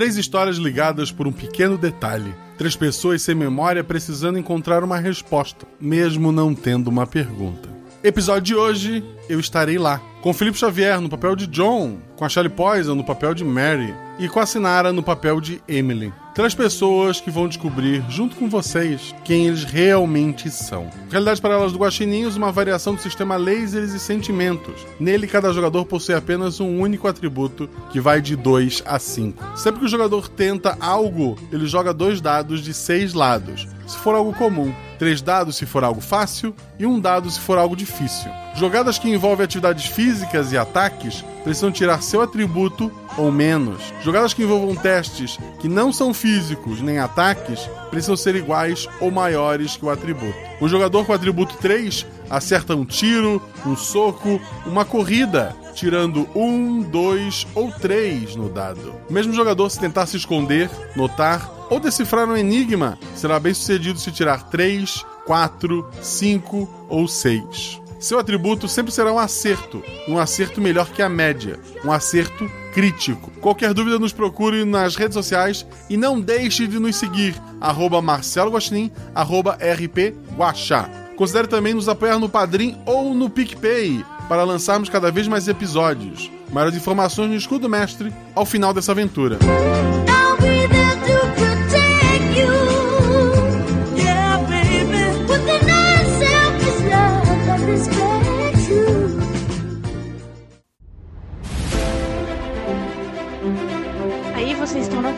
Três histórias ligadas por um pequeno detalhe. Três pessoas sem memória precisando encontrar uma resposta, mesmo não tendo uma pergunta. Episódio de hoje, eu estarei lá. Com Felipe Xavier no papel de John, com a Shelley Poison no papel de Mary e com a Sinara no papel de Emily. Três pessoas que vão descobrir, junto com vocês, quem eles realmente são. Realidades Paralelas do Guaxininhos, uma variação do sistema lasers e sentimentos. Nele, cada jogador possui apenas um único atributo, que vai de 2 a 5. Sempre que o jogador tenta algo, ele joga dois dados de seis lados, se for algo comum três dados se for algo fácil e um dado se for algo difícil. Jogadas que envolvem atividades físicas e ataques precisam tirar seu atributo ou menos. Jogadas que envolvam testes que não são físicos nem ataques precisam ser iguais ou maiores que o atributo. O jogador com o atributo 3 acerta um tiro, um soco, uma corrida, tirando um, dois ou três no dado. O mesmo jogador, se tentar se esconder, notar ou decifrar um enigma, será bem sucedido se tirar 3, 4, 5 ou 6. Seu atributo sempre será um acerto, um acerto melhor que a média, um acerto crítico. Qualquer dúvida nos procure nas redes sociais e não deixe de nos seguir, arroba Marcelo Guaxinim, arroba RP Guaxá. Considere também nos apoiar no Padrim ou no PicPay para lançarmos cada vez mais episódios. Maiores informações no Escudo Mestre ao final dessa aventura.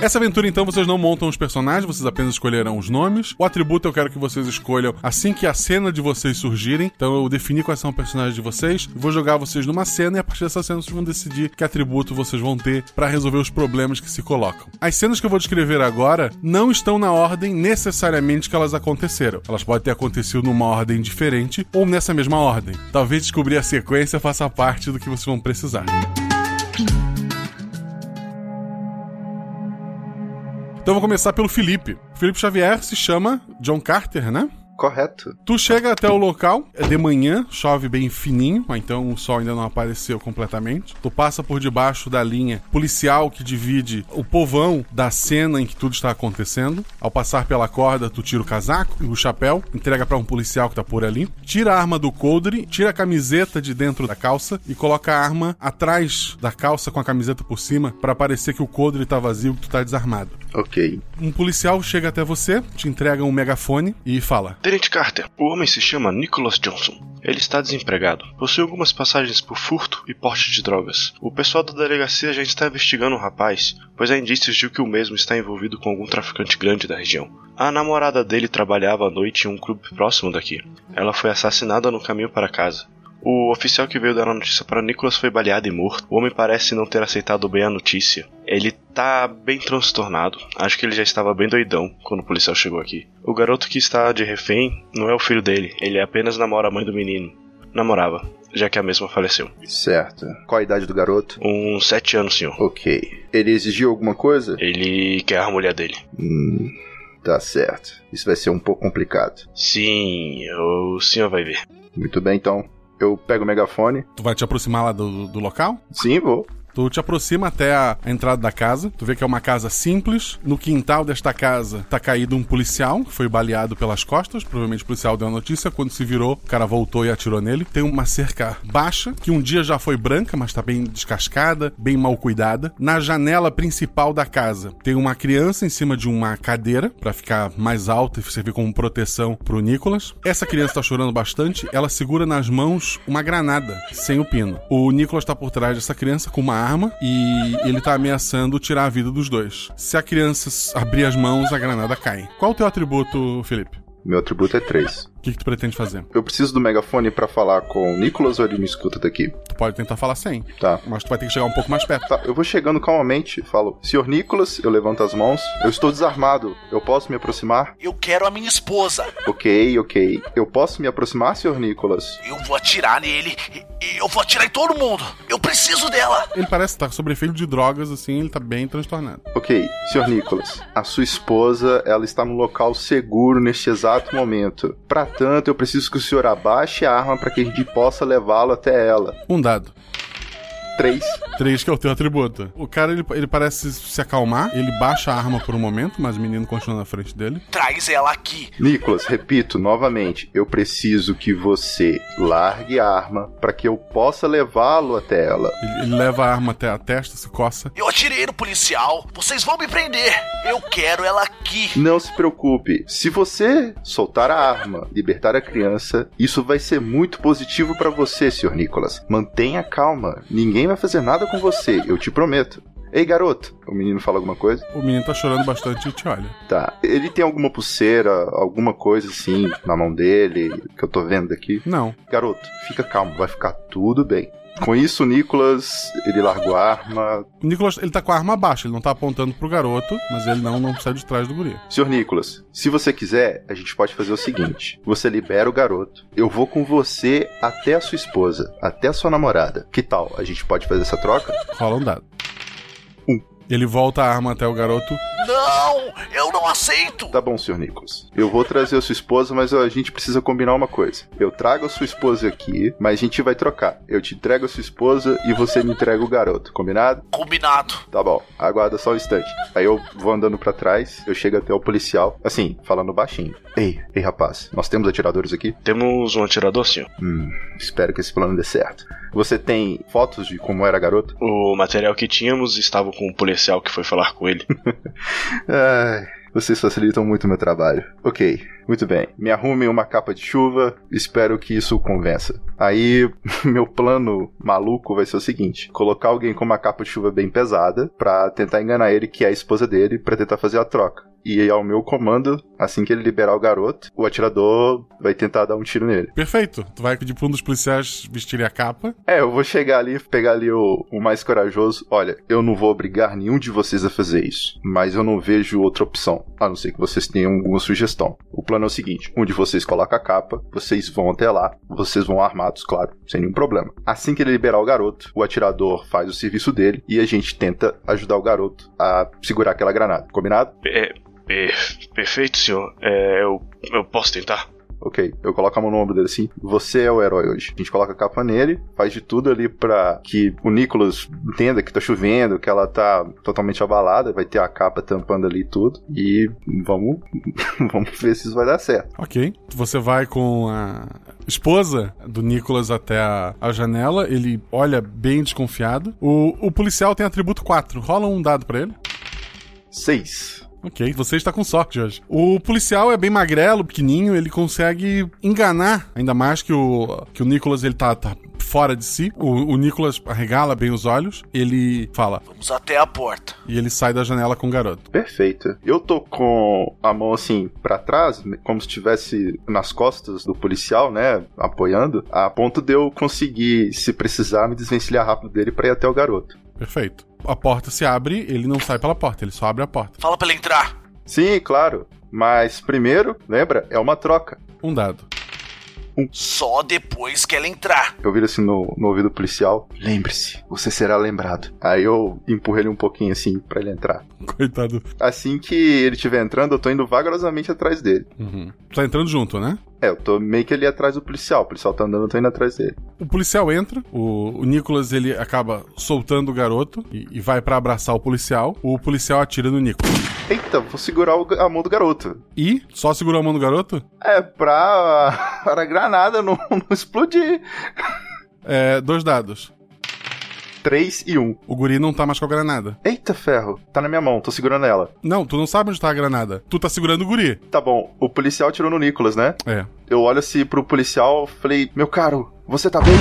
Essa aventura, então, vocês não montam os personagens, vocês apenas escolherão os nomes. O atributo eu quero que vocês escolham assim que a cena de vocês surgirem. Então eu defini quais são os personagens de vocês, vou jogar vocês numa cena e a partir dessa cena vocês vão decidir que atributo vocês vão ter para resolver os problemas que se colocam. As cenas que eu vou descrever agora não estão na ordem necessariamente que elas aconteceram. Elas podem ter acontecido numa ordem diferente ou nessa mesma ordem. Talvez descobrir a sequência faça parte do que vocês vão precisar. Então vou começar pelo Felipe. Felipe Xavier se chama John Carter, né? Correto. Tu chega até o local, é de manhã, chove bem fininho, então o sol ainda não apareceu completamente. Tu passa por debaixo da linha policial que divide o povão da cena em que tudo está acontecendo. Ao passar pela corda, tu tira o casaco e o chapéu, entrega para um policial que tá por ali. Tira a arma do coldre, tira a camiseta de dentro da calça e coloca a arma atrás da calça com a camiseta por cima para parecer que o coldre tá vazio, que tu tá desarmado. Ok. Um policial chega até você, te entrega um megafone e fala: Tenente Carter, o homem se chama Nicholas Johnson. Ele está desempregado. Possui algumas passagens por furto e porte de drogas. O pessoal da delegacia já está investigando o rapaz, pois há indícios de que o mesmo está envolvido com algum traficante grande da região. A namorada dele trabalhava à noite em um clube próximo daqui. Ela foi assassinada no caminho para casa. O oficial que veio dar a notícia para Nicholas foi baleado e morto. O homem parece não ter aceitado bem a notícia. Ele tá bem transtornado. Acho que ele já estava bem doidão quando o policial chegou aqui. O garoto que está de refém não é o filho dele, ele apenas namora a mãe do menino. Namorava, já que a mesma faleceu. Certo. Qual a idade do garoto? Uns sete anos, senhor. Ok. Ele exigiu alguma coisa? Ele quer a mulher dele. Hum, tá certo. Isso vai ser um pouco complicado. Sim, o senhor vai ver. Muito bem, então eu pego o megafone. Tu vai te aproximar lá do, do local? Sim, vou. Tu te aproxima até a, a entrada da casa. Tu vê que é uma casa simples. No quintal desta casa tá caído um policial, que foi baleado pelas costas. Provavelmente o policial deu a notícia. Quando se virou, o cara voltou e atirou nele. Tem uma cerca baixa, que um dia já foi branca, mas tá bem descascada, bem mal cuidada. Na janela principal da casa tem uma criança em cima de uma cadeira para ficar mais alta e servir como proteção pro Nicolas. Essa criança tá chorando bastante. Ela segura nas mãos uma granada sem o pino. O Nicolas tá por trás dessa criança com uma arma e ele tá ameaçando tirar a vida dos dois. Se a criança abrir as mãos, a granada cai. Qual o teu atributo, Felipe? Meu atributo é 3. O que, que tu pretende fazer? Eu preciso do megafone pra falar com o Nicolas ou ele me escuta daqui? Tu pode tentar falar sem. Tá. Mas tu vai ter que chegar um pouco mais perto. Tá, eu vou chegando calmamente, falo, Senhor Nicolas, eu levanto as mãos. Eu estou desarmado. Eu posso me aproximar? Eu quero a minha esposa. Ok, ok. Eu posso me aproximar, Senhor Nicolas? Eu vou atirar nele. Eu vou atirar em todo mundo. Eu preciso dela. Ele parece estar sob efeito de drogas, assim, ele tá bem transtornado. Ok, Senhor Nicolas, a sua esposa, ela está no local seguro neste exato momento. Para tanto, eu preciso que o senhor abaixe a arma para que a gente possa levá-lo até ela. Um dado. Três. Três, que é o teu atributo. O cara, ele, ele parece se acalmar, ele baixa a arma por um momento, mas o menino continua na frente dele. Traz ela aqui. Nicolas, repito novamente, eu preciso que você largue a arma para que eu possa levá-lo até ela. Ele, ele, leva a arma até a testa, se coça. Eu atirei no policial. Vocês vão me prender. Eu quero ela aqui. Não se preocupe. Se você soltar a arma, libertar a criança, isso vai ser muito positivo para você, Sr. Nicolas. Mantenha calma. Ninguém vai fazer nada com você, eu te prometo. Ei, garoto. O menino fala alguma coisa? O menino tá chorando bastante e te olha. Tá. Ele tem alguma pulseira, alguma coisa assim na mão dele que eu tô vendo aqui? Não. Garoto, fica calmo, vai ficar tudo bem. Com isso, o Nicolas, ele largou a arma. O Nicolas, ele tá com a arma baixa, ele não tá apontando pro garoto, mas ele não, não sai de trás do guri. Senhor Nicolas, se você quiser, a gente pode fazer o seguinte: você libera o garoto, eu vou com você até a sua esposa, até a sua namorada. Que tal? A gente pode fazer essa troca? Rola um dado. Ele volta a arma até o garoto. Não, eu não aceito. Tá bom, senhor Nicholas. Eu vou trazer a sua esposa, mas a gente precisa combinar uma coisa. Eu trago a sua esposa aqui, mas a gente vai trocar. Eu te entrego a sua esposa e você me entrega o garoto. Combinado? Combinado. Tá bom. Aguarda só um instante. Aí eu vou andando para trás, eu chego até o policial, assim, falando baixinho. Ei, ei, rapaz, nós temos atiradores aqui? Temos um atirador, senhor. Hum, espero que esse plano dê certo. Você tem fotos de como era a garota? O material que tínhamos estava com o policial que foi falar com ele. Ai, vocês facilitam muito o meu trabalho. Ok, muito bem. Me arrume uma capa de chuva, espero que isso convença. Aí, meu plano maluco vai ser o seguinte: colocar alguém com uma capa de chuva bem pesada pra tentar enganar ele, que é a esposa dele, pra tentar fazer a troca. E ao meu comando, assim que ele liberar o garoto, o atirador vai tentar dar um tiro nele. Perfeito. Tu vai pedir pra um dos policiais vestir a capa. É, eu vou chegar ali, pegar ali o, o mais corajoso. Olha, eu não vou obrigar nenhum de vocês a fazer isso, mas eu não vejo outra opção, a não ser que vocês tenham alguma sugestão. O plano é o seguinte: um de vocês coloca a capa, vocês vão até lá, vocês vão armados, claro, sem nenhum problema. Assim que ele liberar o garoto, o atirador faz o serviço dele e a gente tenta ajudar o garoto a segurar aquela granada. Combinado? É, perfeito, senhor. É, eu, eu posso tentar? Ok, eu coloco a mão no ombro dele assim. Você é o herói hoje. A gente coloca a capa nele, faz de tudo ali pra que o Nicholas entenda que tá chovendo, que ela tá totalmente abalada, vai ter a capa tampando ali tudo. E vamos, vamos ver se isso vai dar certo. Ok. Você vai com a esposa do Nicholas até a, a janela, ele olha bem desconfiado. O, o policial tem atributo 4. Rola um dado para ele. 6. Ok, você está com sorte hoje. O policial é bem magrelo, pequenininho, ele consegue enganar, ainda mais que o, que o Nicholas ele tá, tá fora de si. O, o Nicholas arregala bem os olhos, ele fala: Vamos até a porta. E ele sai da janela com o garoto. Perfeito. Eu tô com a mão assim para trás, como se estivesse nas costas do policial, né, apoiando, a ponto de eu conseguir, se precisar, me desvencilhar rápido dele para ir até o garoto. Perfeito. A porta se abre, ele não sai pela porta, ele só abre a porta. Fala pra ele entrar. Sim, claro. Mas primeiro, lembra, é uma troca. Um dado. Um. Só depois que ela entrar. Eu viro assim no, no ouvido policial. Lembre-se, você será lembrado. Aí eu empurro ele um pouquinho assim para ele entrar. Coitado. Assim que ele estiver entrando, eu tô indo vagarosamente atrás dele. Uhum. Tá entrando junto, né? É, eu tô meio que ali atrás do policial. O policial tá andando, eu tô indo atrás dele. O policial entra, o, o Nicolas ele acaba soltando o garoto e, e vai para abraçar o policial. O policial atira no Nicolas. Eita, vou segurar o, a mão do garoto. E? Só segurou a mão do garoto? É, pra, para a granada não, não explodir. É, dois dados. 3 e 1. O guri não tá mais com a granada. Eita ferro, tá na minha mão, tô segurando ela. Não, tu não sabe onde tá a granada. Tu tá segurando o guri. Tá bom, o policial tirou no Nicolas, né? É. Eu olho assim pro policial, falei, meu caro, você tá bem?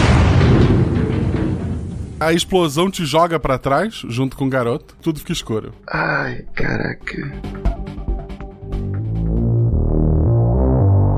A explosão te joga para trás, junto com o garoto. Tudo fica escuro. Ai, caraca.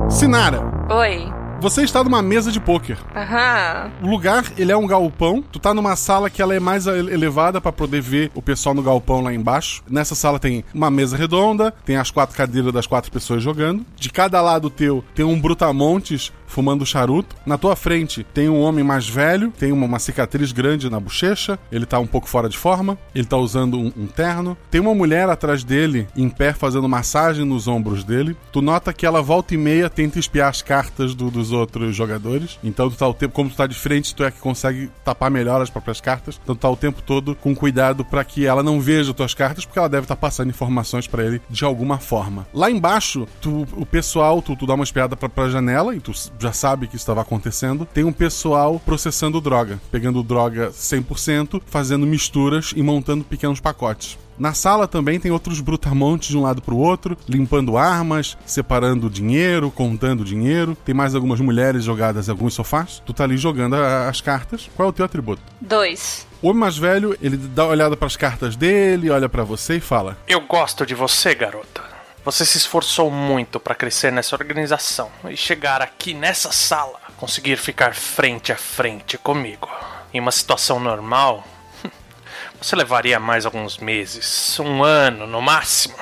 Sinara. Oi. Você está numa mesa de pôquer. Aham. O lugar, ele é um galpão. Tu tá numa sala que ela é mais elevada para poder ver o pessoal no galpão lá embaixo. Nessa sala tem uma mesa redonda, tem as quatro cadeiras das quatro pessoas jogando. De cada lado teu tem um brutamontes fumando charuto. Na tua frente tem um homem mais velho, tem uma, uma, cicatriz grande na bochecha, ele tá um pouco fora de forma, ele tá usando um, um, terno. Tem uma mulher atrás dele, em pé, fazendo massagem nos ombros dele. Tu nota que ela volta e meia tenta espiar as cartas do, dos outros jogadores. Então tu tá o tempo, como tu tá de frente, tu é que consegue tapar melhor as próprias cartas. Então tu tá o tempo todo com cuidado para que ela não veja tuas cartas, porque ela deve estar tá passando informações para ele de alguma forma. Lá embaixo, tu, o pessoal, tu, tu dá uma espiada pra, pra janela e tu já sabe que estava acontecendo, tem um pessoal processando droga, pegando droga 100%, fazendo misturas e montando pequenos pacotes. Na sala também tem outros brutamontes de um lado para o outro, limpando armas, separando dinheiro, contando dinheiro. Tem mais algumas mulheres jogadas em alguns sofás. Tu tá ali jogando a, as cartas. Qual é o teu atributo? Dois. O homem mais velho, ele dá uma olhada para as cartas dele, olha para você e fala: Eu gosto de você, garota. Você se esforçou muito para crescer nessa organização e chegar aqui nessa sala, conseguir ficar frente a frente comigo. Em uma situação normal, você levaria mais alguns meses, um ano no máximo,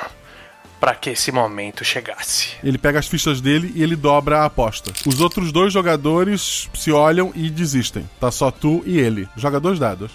para que esse momento chegasse. Ele pega as fichas dele e ele dobra a aposta. Os outros dois jogadores se olham e desistem. Tá só tu e ele. Joga dois dados.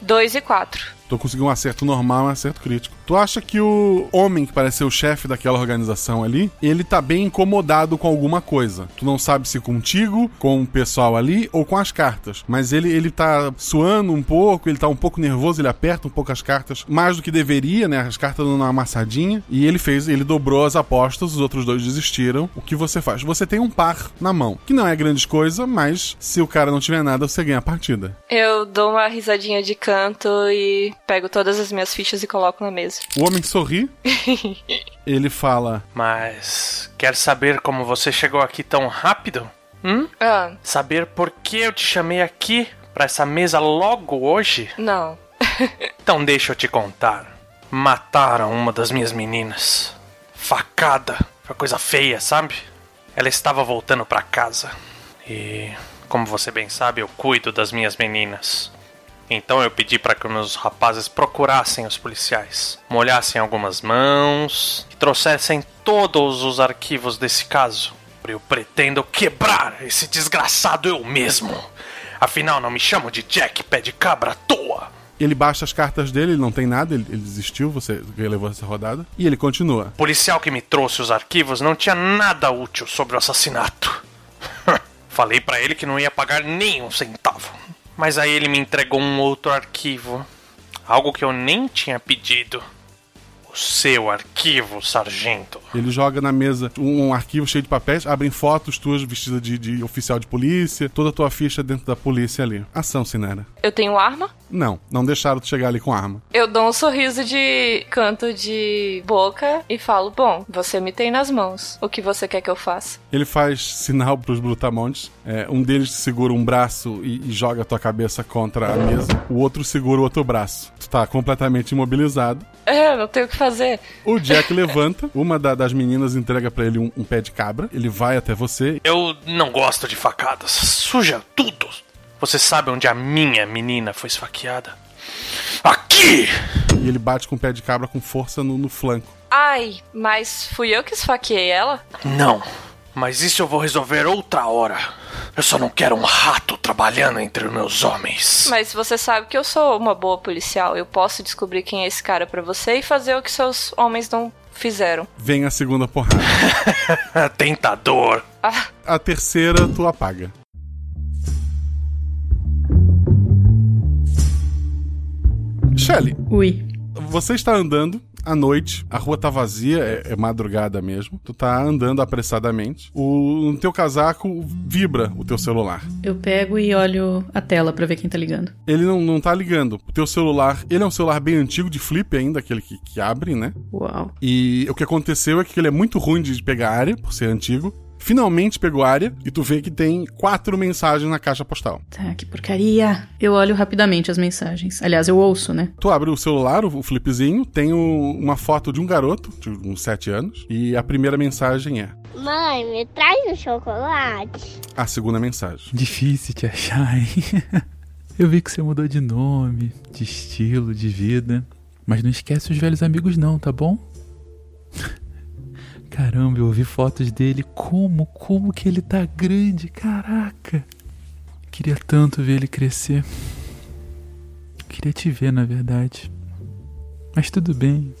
Dois e quatro. Tu conseguiu um acerto normal e um acerto crítico. Tu acha que o homem que parece ser o chefe daquela organização ali, ele tá bem incomodado com alguma coisa. Tu não sabe se contigo, com o pessoal ali ou com as cartas. Mas ele, ele tá suando um pouco, ele tá um pouco nervoso, ele aperta um pouco as cartas mais do que deveria, né? As cartas dando uma amassadinha. E ele fez, ele dobrou as apostas, os outros dois desistiram. O que você faz? Você tem um par na mão, que não é grande coisa, mas se o cara não tiver nada, você ganha a partida. Eu dou uma risadinha de canto e pego todas as minhas fichas e coloco na mesa. O homem sorri. ele fala: Mas quer saber como você chegou aqui tão rápido? Hum? Ah. Saber por que eu te chamei aqui para essa mesa logo hoje? Não. então deixa eu te contar. Mataram uma das minhas meninas. Facada. Foi coisa feia, sabe? Ela estava voltando para casa. E, como você bem sabe, eu cuido das minhas meninas. Então eu pedi para que meus rapazes procurassem os policiais, molhassem algumas mãos e trouxessem todos os arquivos desse caso. Eu pretendo quebrar esse desgraçado eu mesmo. Afinal, não me chamo de Jack Pé de Cabra à toa. Ele baixa as cartas dele, ele não tem nada, ele, ele desistiu, você levou essa rodada. E ele continua. O policial que me trouxe os arquivos não tinha nada útil sobre o assassinato. Falei para ele que não ia pagar nem um centavo. Mas aí ele me entregou um outro arquivo. Algo que eu nem tinha pedido. O seu arquivo, sargento. Ele joga na mesa um, arquivo cheio de papéis, abrem fotos tuas vestidas de, de, oficial de polícia, toda a tua ficha dentro da polícia ali. Ação, Sinera. Eu tenho arma? Não, não deixaram tu chegar ali com arma. Eu dou um sorriso de canto de boca e falo: Bom, você me tem nas mãos. O que você quer que eu faça? Ele faz sinal pros brutamontes. É, um deles segura um braço e, e joga a tua cabeça contra a mesa. O outro segura o outro braço. Tu tá completamente imobilizado. É, não tenho o que fazer. O Jack levanta, uma da, das meninas entrega para ele um, um, pé de cabra. Ele vai até você. Eu não gosto de facadas. Suja tudo. Você sabe onde a minha menina foi esfaqueada? Aqui! E ele bate com o pé de cabra com força no, no flanco. Ai, mas fui eu que esfaqueei ela? Não. Mas isso eu vou resolver outra hora. Eu só não quero um rato trabalhando entre os meus homens. Mas você sabe que eu sou uma boa policial. Eu posso descobrir quem é esse cara para você e fazer o que seus homens não fizeram. Vem a segunda porrada. Tentador. Ah, A terceira tu apaga. Shelly, Ui. você está andando à noite, a rua tá vazia, é, é madrugada mesmo. Tu tá andando apressadamente. O no teu casaco vibra o teu celular. Eu pego e olho a tela pra ver quem tá ligando. Ele não, não tá ligando. O teu celular, ele é um celular bem antigo, de flip ainda, aquele que, que abre, né? Uau. E o que aconteceu é que ele é muito ruim de pegar área, por ser antigo. Finalmente pegou área e tu vê que tem quatro mensagens na caixa postal. Tá, que porcaria. Eu olho rapidamente as mensagens. Aliás, eu ouço, né? Tu abre o celular, o flipzinho, tem o- uma foto de um garoto, de uns 7 anos, e a primeira mensagem é Mãe, me traz um chocolate. a segunda mensagem. Difícil te achar, hein? Eu vi que você mudou de nome, de estilo, de vida. Mas não esquece os velhos amigos, não, tá bom? Caramba, eu vi fotos dele. Como, como que ele tá grande, caraca. Queria tanto ver ele crescer. Queria te ver, na verdade. Mas tudo bem.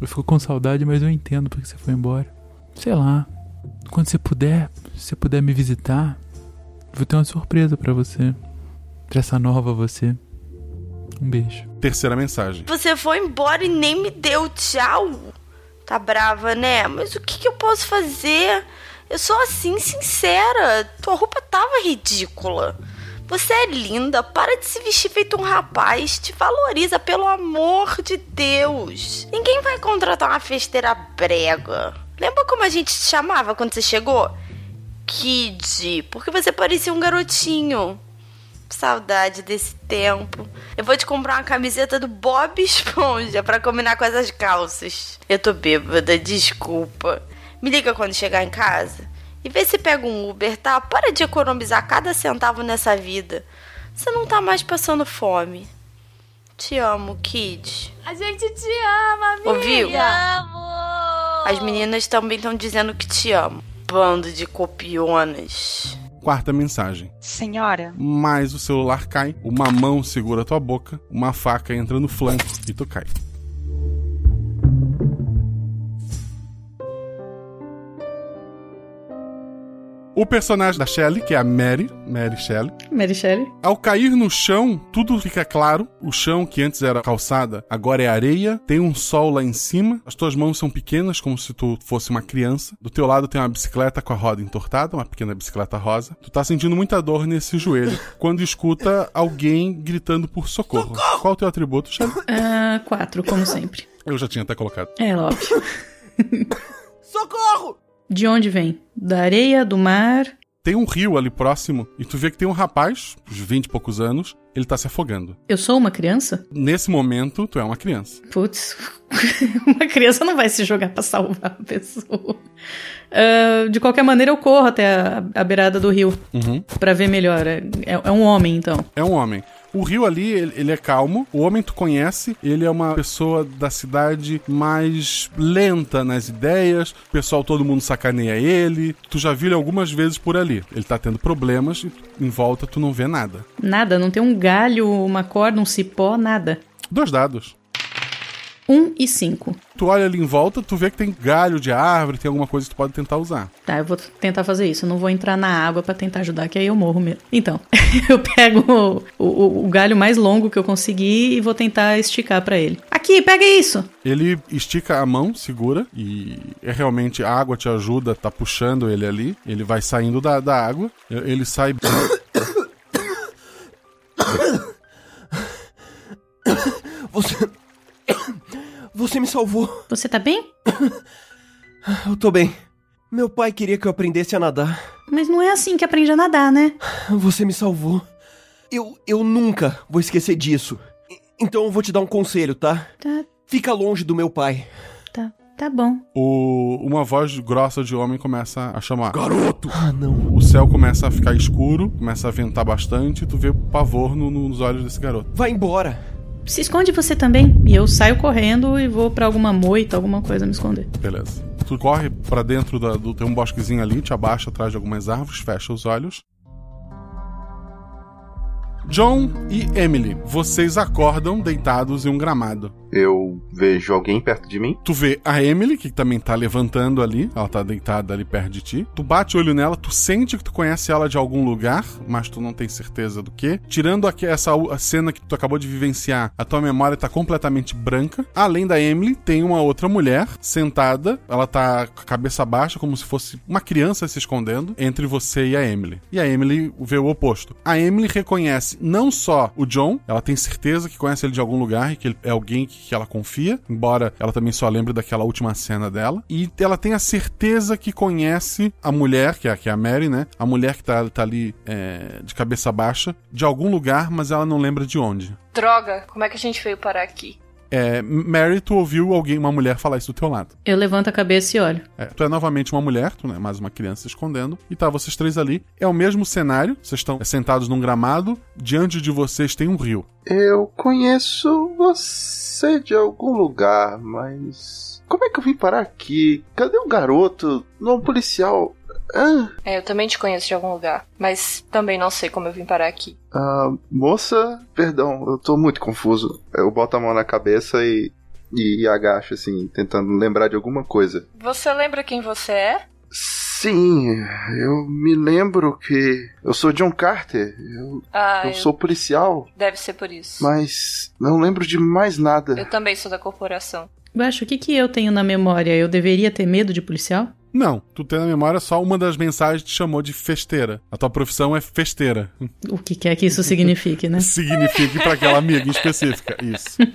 Eu fico com saudade, mas eu entendo porque você foi embora. Sei lá. Quando você puder, se você puder me visitar, vou ter uma surpresa pra você. Pra essa nova você. Um beijo. Terceira mensagem. Você foi embora e nem me deu tchau. Tá brava, né? Mas o que, que eu posso fazer? Eu sou assim, sincera. Tua roupa tava ridícula. Você é linda, para de se vestir feito um rapaz. Te valoriza, pelo amor de Deus. Ninguém vai contratar uma festeira brega. Lembra como a gente te chamava quando você chegou? Kid, porque você parecia um garotinho. Saudade desse tempo. Eu vou te comprar uma camiseta do Bob Esponja pra combinar com essas calças. Eu tô bêbada, desculpa. Me liga quando chegar em casa. E vê se pega um Uber, tá? Para de economizar cada centavo nessa vida. Você não tá mais passando fome. Te amo, Kid. A gente te ama, amiga. Ouviu? Te amo. As meninas também estão dizendo que te amo. Bando de copionas. Quarta mensagem. Senhora, Mas o celular cai, uma mão segura tua boca, uma faca entra no flanco e tu cai. O personagem da Shelley, que é a Mary, Mary Shelley, Mary Shelley. ao cair no chão, tudo fica claro. O chão, que antes era calçada, agora é areia. Tem um sol lá em cima. As tuas mãos são pequenas, como se tu fosse uma criança. Do teu lado tem uma bicicleta com a roda entortada, uma pequena bicicleta rosa. Tu tá sentindo muita dor nesse joelho quando escuta alguém gritando por socorro. Qual o teu atributo, Shelley? Ah, quatro, como sempre. Eu já tinha até colocado. É óbvio. Socorro! De onde vem? Da areia, do mar? Tem um rio ali próximo e tu vê que tem um rapaz, uns 20 e poucos anos, ele tá se afogando. Eu sou uma criança? Nesse momento, tu é uma criança. Putz, uma criança não vai se jogar pra salvar a pessoa. Ah, de qualquer maneira, eu corro até a, a beirada do rio Uhum. pra ver melhor. É- é um homem, então. É um homem. O rio ali, ele, ele é calmo. O homem tu conhece. Ele é uma pessoa da cidade mais lenta nas ideias. O pessoal, todo mundo sacaneia ele. Tu já viu ele algumas vezes por ali. Ele tá tendo problemas e em volta tu não vê nada. Nada, não tem um galho, uma corda, um cipó, nada. Dois dados. Um e cinco. Tu olha ali em volta, tu vê que tem galho de árvore, tem alguma coisa que tu pode tentar usar. Tá, eu vou tentar fazer isso. Eu não vou entrar na água pra tentar ajudar, que aí eu morro mesmo. Então, eu pego o, o- o galho mais longo que eu conseguir e vou tentar esticar pra ele. Aqui, pega isso! Ele estica a mão, segura, e é realmente a água te ajuda, tá puxando ele ali. Ele vai saindo da, da água, ele sai. Você. Você me salvou. Você tá bem? Eu tô bem. Meu pai queria que eu aprendesse a nadar. Mas não é assim que aprende a nadar, né? Você me salvou. Eu, eu nunca vou esquecer disso. Então eu vou te dar um conselho, tá? Tá, Fica longe do meu pai. tá, tá bom. O, uma voz grossa de homem começa a chamar. Garoto! Ah, não. O céu começa a ficar escuro, começa a ventar bastante, e tu vê pavor no- nos olhos desse garoto. Vai embora. Se esconde você também. E eu saio correndo e vou pra alguma moita, alguma coisa me esconder. Beleza. Tu corre pra dentro da- do. Tem um bosquezinho ali, te abaixa atrás de algumas árvores, fecha os olhos. John e Emily, vocês acordam deitados em um gramado. Eu vejo alguém perto de mim. Tu vê a Emily, que também tá levantando ali. Ela tá deitada ali perto de ti. Tu bate o olho nela, tu sente que tu conhece ela de algum lugar, mas tu não tem certeza do que. Tirando aqui essa cena que tu acabou de vivenciar, a tua memória tá completamente branca. Além da Emily, tem uma outra mulher sentada. Ela tá com a cabeça baixa, como se fosse uma criança se escondendo entre você e a Emily. E a Emily vê o oposto. A Emily reconhece não só o John, ela tem certeza que conhece ele de algum lugar e que ele é alguém que que ela confia, embora ela também só lembre daquela última cena dela. E ela tem a certeza que conhece a mulher, que é, que é a Mary, né? A mulher que tá, tá ali é, de cabeça baixa, de algum lugar, mas ela não lembra de onde. Droga, como é que a gente veio parar aqui? É, Mary, tu ouviu alguém, uma mulher falar isso do teu lado. Eu levanto a cabeça e olho. É, tu é novamente uma mulher, tu não é mais uma criança se escondendo. E tá vocês três ali. É o mesmo cenário, vocês estão sentados num gramado. Diante de vocês tem um rio. Eu conheço você de algum lugar, mas. Como é que eu vim parar aqui? Cadê um garoto? Não, um policial. Ah. É, eu também te conheço de algum lugar, mas também não sei como eu vim parar aqui. Ah, moça, perdão, eu tô muito confuso. Eu boto a mão na cabeça e, e, e agacho, assim, tentando lembrar de alguma coisa. Você lembra quem você é? Sim, eu me lembro que eu sou John Carter. Eu, ah, eu, eu sou policial. Deve ser por isso. Mas não lembro de mais nada. Eu também sou da corporação. Baixo, o que, que eu tenho na memória? Eu deveria ter medo de policial? Não, tu tem na memória só uma das mensagens que te chamou de festeira. A tua profissão é festeira. O que quer que isso signifique, né? signifique para aquela amiga em específica, isso.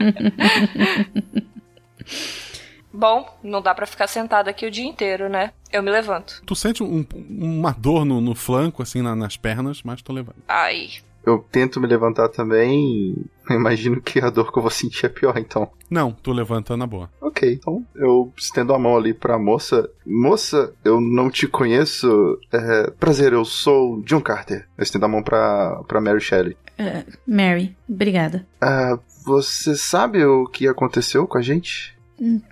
Bom, não dá para ficar sentado aqui o dia inteiro, né? Eu me levanto. Tu sente um, uma dor no, no flanco, assim, na, nas pernas, mas tu levanta. Ai. Eu tento me levantar também. Eu imagino que a dor que eu vou sentir é pior, então. Não, tu levanta na boa. Ok, então eu estendo a mão ali pra moça. Moça, eu não te conheço. É, prazer, eu sou John Carter. Eu estendo a mão pra, pra Mary Shelley. Uh, Mary, obrigada. Uh, você sabe o que aconteceu com a gente?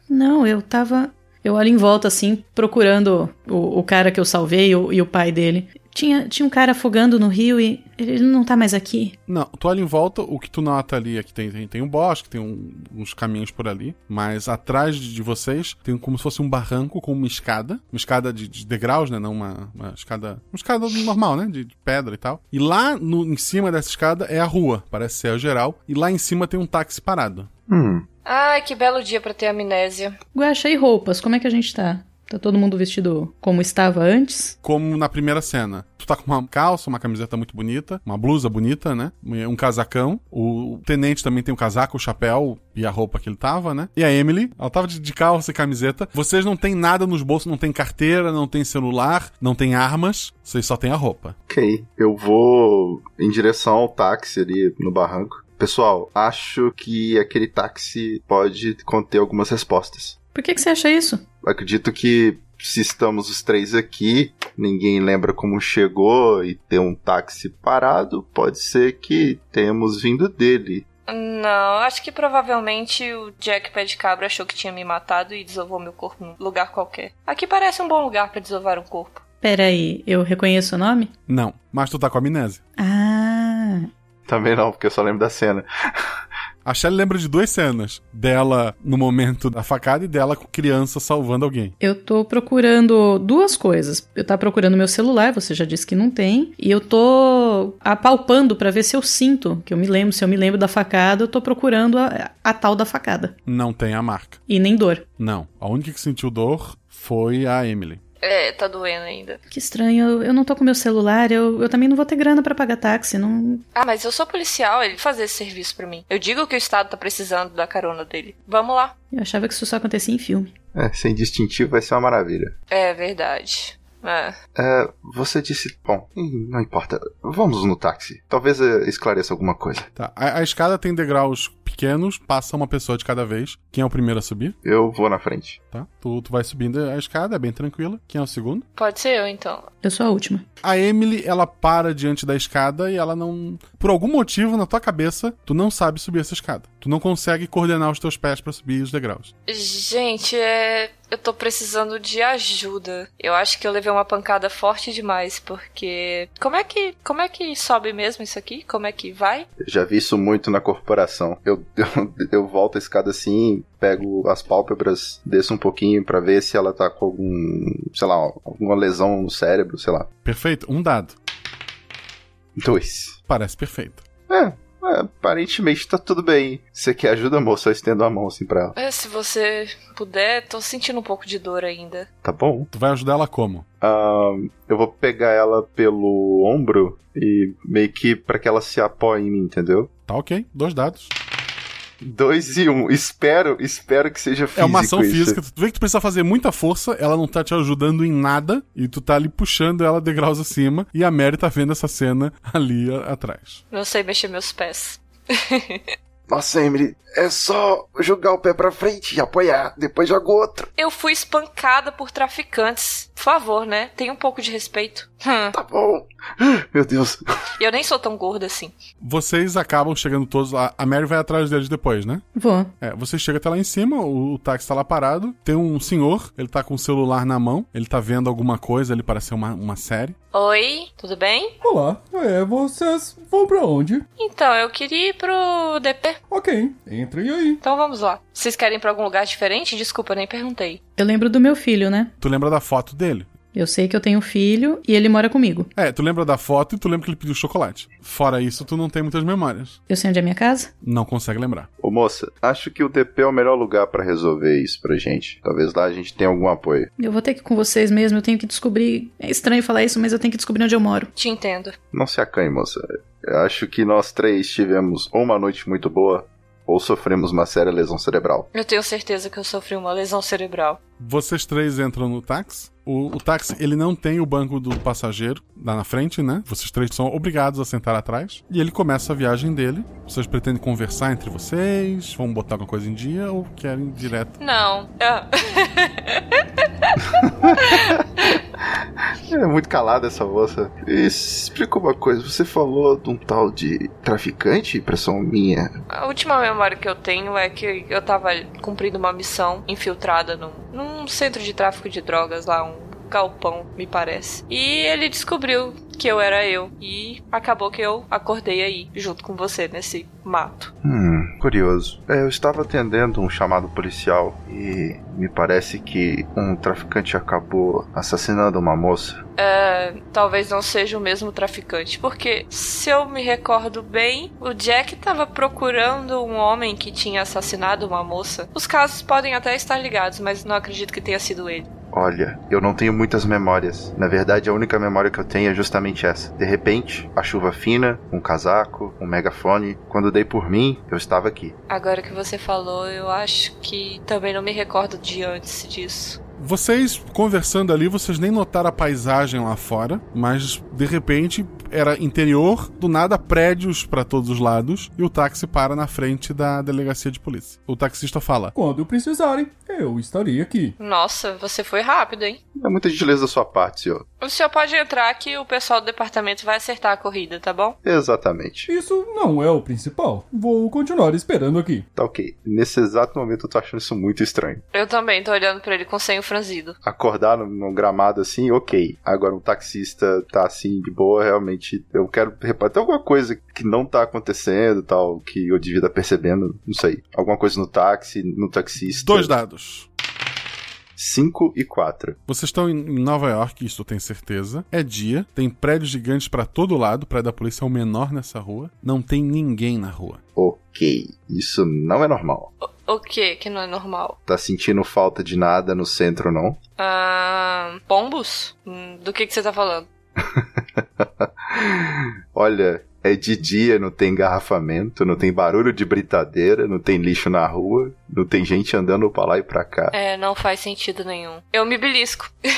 Não, eu tava. Eu olho em volta assim, procurando o, o cara que eu salvei o, e o pai dele. Tinha, tinha um cara afogando no rio e ele não tá mais aqui. Não, tu olha em volta, o que tu nota ali é que tem, tem, tem um bosque, tem um, uns caminhos por ali, mas atrás de, de, vocês tem como se fosse um barranco com uma escada, uma escada de, de degraus, né? Não uma, uma escada. Uma escada normal, né? De, de, pedra e tal. E lá no, em cima dessa escada é a rua, parece ser a geral, e lá em cima tem um táxi parado. Hum. Ai, que belo dia para ter amnésia. Guaxa, e roupas? Como é que a gente tá? Tá todo mundo vestido como estava antes? Como na primeira cena. Tu tá com uma calça, uma camiseta muito bonita, uma blusa bonita, né? Um casacão. O tenente também tem um casaco, o chapéu e a roupa que ele tava, né? E a Emily, ela tava de calça e camiseta. Vocês não tem nada nos bolsos, não tem carteira, não tem celular, não tem armas. Vocês só tem a roupa. Ok, eu vou em direção ao táxi ali no barranco. Pessoal, acho que aquele táxi pode conter algumas respostas. Por que, que você acha isso? Acredito que se estamos os três aqui, ninguém lembra como chegou e tem um táxi parado, pode ser que tenhamos vindo dele. Não, acho que provavelmente o Jack Pé de Cabra achou que tinha me matado e desovou meu corpo num lugar qualquer. Aqui parece um bom lugar para desovar um corpo. Peraí, eu reconheço o nome? Não, mas tu tá com amnésia. Ah. Também não, porque eu só lembro da cena. A Shelly lembra de duas cenas. Dela no momento da facada e dela com criança salvando alguém. Eu tô procurando duas coisas. Eu tava procurando meu celular, você já disse que não tem. E eu tô apalpando para ver se eu sinto, que eu me lembro, se eu me lembro da facada, eu tô procurando a, a tal da facada. Não tem a marca. E nem dor. Não. A única que sentiu dor foi a Emily. É, tá doendo ainda. Que estranho, eu, eu não tô com meu celular, eu, eu também não vou ter grana para pagar táxi, não. Ah, mas eu sou policial, ele fazer esse serviço para mim. Eu digo que o Estado tá precisando da carona dele. Vamos lá. Eu achava que isso só acontecia em filme. É, sem distintivo vai ser uma maravilha. É verdade. É. é. você disse. Bom, não importa. Vamos no táxi. Talvez é, esclareça alguma coisa. Tá. A, a, escada tem degraus pequenos, passa uma pessoa de cada vez. Quem é o primeiro a subir? Eu vou na frente. Tá. Tu, tu vai subindo a escada, é bem tranquila. Quem é o segundo? Pode ser eu, então. Eu sou a última. A Emily, ela para diante da escada e ela não. Por algum motivo, na tua cabeça, tu não sabe subir essa escada. Tu não consegue coordenar os teus pés para subir os degraus. Gente, é Eu tô precisando de ajuda. Eu acho que eu levei uma pancada forte demais, porque. Como é que. Como é que sobe mesmo isso aqui? Como é que vai? Eu já vi isso muito na corporação. Eu, eu, eu volto a escada assim, pego as pálpebras, desço um pouquinho para ver se ela tá com algum. sei lá, alguma lesão no cérebro, sei lá. Perfeito. Um dado. Dois. Parece perfeito. É, é, aparentemente tá tudo bem. Você quer ajuda, moça? Eu estendo a mão assim pra ela. É, se você puder, tô sentindo um pouco de dor ainda. Tá bom. Tu vai ajudar ela como? Ah, eu vou pegar ela pelo ombro e meio que pra que ela se apoie em mim, entendeu? Tá ok. Dois dados. Dois e um. Espero, espero que seja físico. É uma ação isso. física. Tu vê que tu precisa fazer muita força, ela não tá te ajudando em nada, e tu tá ali puxando ela degraus acima, e a Mary tá vendo essa cena ali a- atrás. Não sei mexer meus pés. Nossa, Emily, é só jogar o pé pra frente e apoiar, depois joga outro. Eu fui espancada por traficantes. Por favor, né? Tenha um pouco de respeito. Hum. Tá bom. Meu Deus. Eu nem sou tão gorda assim. Vocês acabam chegando todos lá. A Mary vai atrás deles depois, né? Vou. É, você chega até lá em cima, o, o táxi tá lá parado. Tem um senhor, ele tá com o celular na mão. Ele tá vendo alguma coisa ali, parece ser uma, uma série. Oi, tudo bem? Olá, é, vocês vão pra onde? Então, eu queria ir pro DP. Ok, entrem aí. Então vamos lá. Vocês querem ir pra algum lugar diferente? Desculpa, nem perguntei. Eu lembro do meu filho, né? Tu lembra da foto dele? Eu sei que eu tenho um filho e ele mora comigo. É, tu lembra da foto e tu lembra que ele pediu chocolate. Fora isso, tu não tem muitas memórias. Eu sei onde é minha casa? Não consegue lembrar. Ô moça, acho que o DP é o melhor lugar pra resolver isso pra gente. Talvez lá a gente tenha algum apoio. Eu vou ter que ir com vocês mesmo, eu tenho que descobrir. É estranho falar isso, mas eu tenho que descobrir onde eu moro. Te entendo. Não se acanhe, moça. Eu acho que nós três tivemos uma noite muito boa, ou sofremos uma séria lesão cerebral. Eu tenho certeza que eu sofri uma lesão cerebral. Vocês três entram no táxi. O, o táxi, ele não tem o banco do passageiro lá na frente, né? Vocês três são obrigados a sentar atrás. E ele começa a viagem dele. Vocês pretendem conversar entre vocês? Vão botar alguma coisa em dia ou querem ir direto? Não. Ah. É muito calada essa moça. Explica uma coisa, você falou de um tal de traficante, impressão minha. A última memória que eu tenho é que eu tava cumprindo uma missão infiltrada num, num centro de tráfico de drogas lá, um galpão, me parece. E ele descobriu que eu era eu. E acabou que eu acordei aí, junto com você, nesse mato. Hum, curioso. É, eu estava atendendo um chamado policial e me parece que um traficante acabou assassinando uma moça. É, talvez não seja o mesmo traficante, porque se eu me recordo bem, o Jack estava procurando um homem que tinha assassinado uma moça. Os casos podem até estar ligados, mas não acredito que tenha sido ele. Olha, eu não tenho muitas memórias. Na verdade, a única memória que eu tenho é justamente essa. De repente, a chuva fina, um casaco, um megafone. Quando dei por mim, eu estava aqui. Agora que você falou, eu acho que também não me recordo de antes disso. Vocês conversando ali, vocês nem notaram a paisagem lá fora, mas de repente era interior, do nada prédios para todos os lados e o táxi para na frente da delegacia de polícia. O taxista fala: Quando precisarem, eu estarei aqui. Nossa, você foi rápido, hein? É muita gentileza da sua parte, senhor. O senhor pode entrar que o pessoal do departamento vai acertar a corrida, tá bom? Exatamente. Isso não é o principal. Vou continuar esperando aqui. Tá ok. Nesse exato momento eu tô achando isso muito estranho. Eu também tô olhando para ele com senho franzido. Acordar num, num gramado assim, ok. Agora um taxista tá assim de boa, realmente eu quero reparar. Tem alguma coisa que não tá acontecendo tal, que eu devia estar percebendo, não sei. Alguma coisa no táxi, no taxista. Dois dados. 5 e 4. Vocês estão em Nova York, isso eu tenho certeza. É dia, tem prédios gigantes para todo lado, o prédio da polícia é o menor nessa rua. Não tem ninguém na rua. Ok, isso não é normal. O que que não é normal? Tá sentindo falta de nada no centro, não? Ah, pombos? Hum, Do que que você tá falando? Olha, é de dia, não tem engarrafamento, não tem barulho de britadeira, não tem lixo na rua, não tem gente andando pra lá e pra cá. É, não faz sentido nenhum. Eu me belisco.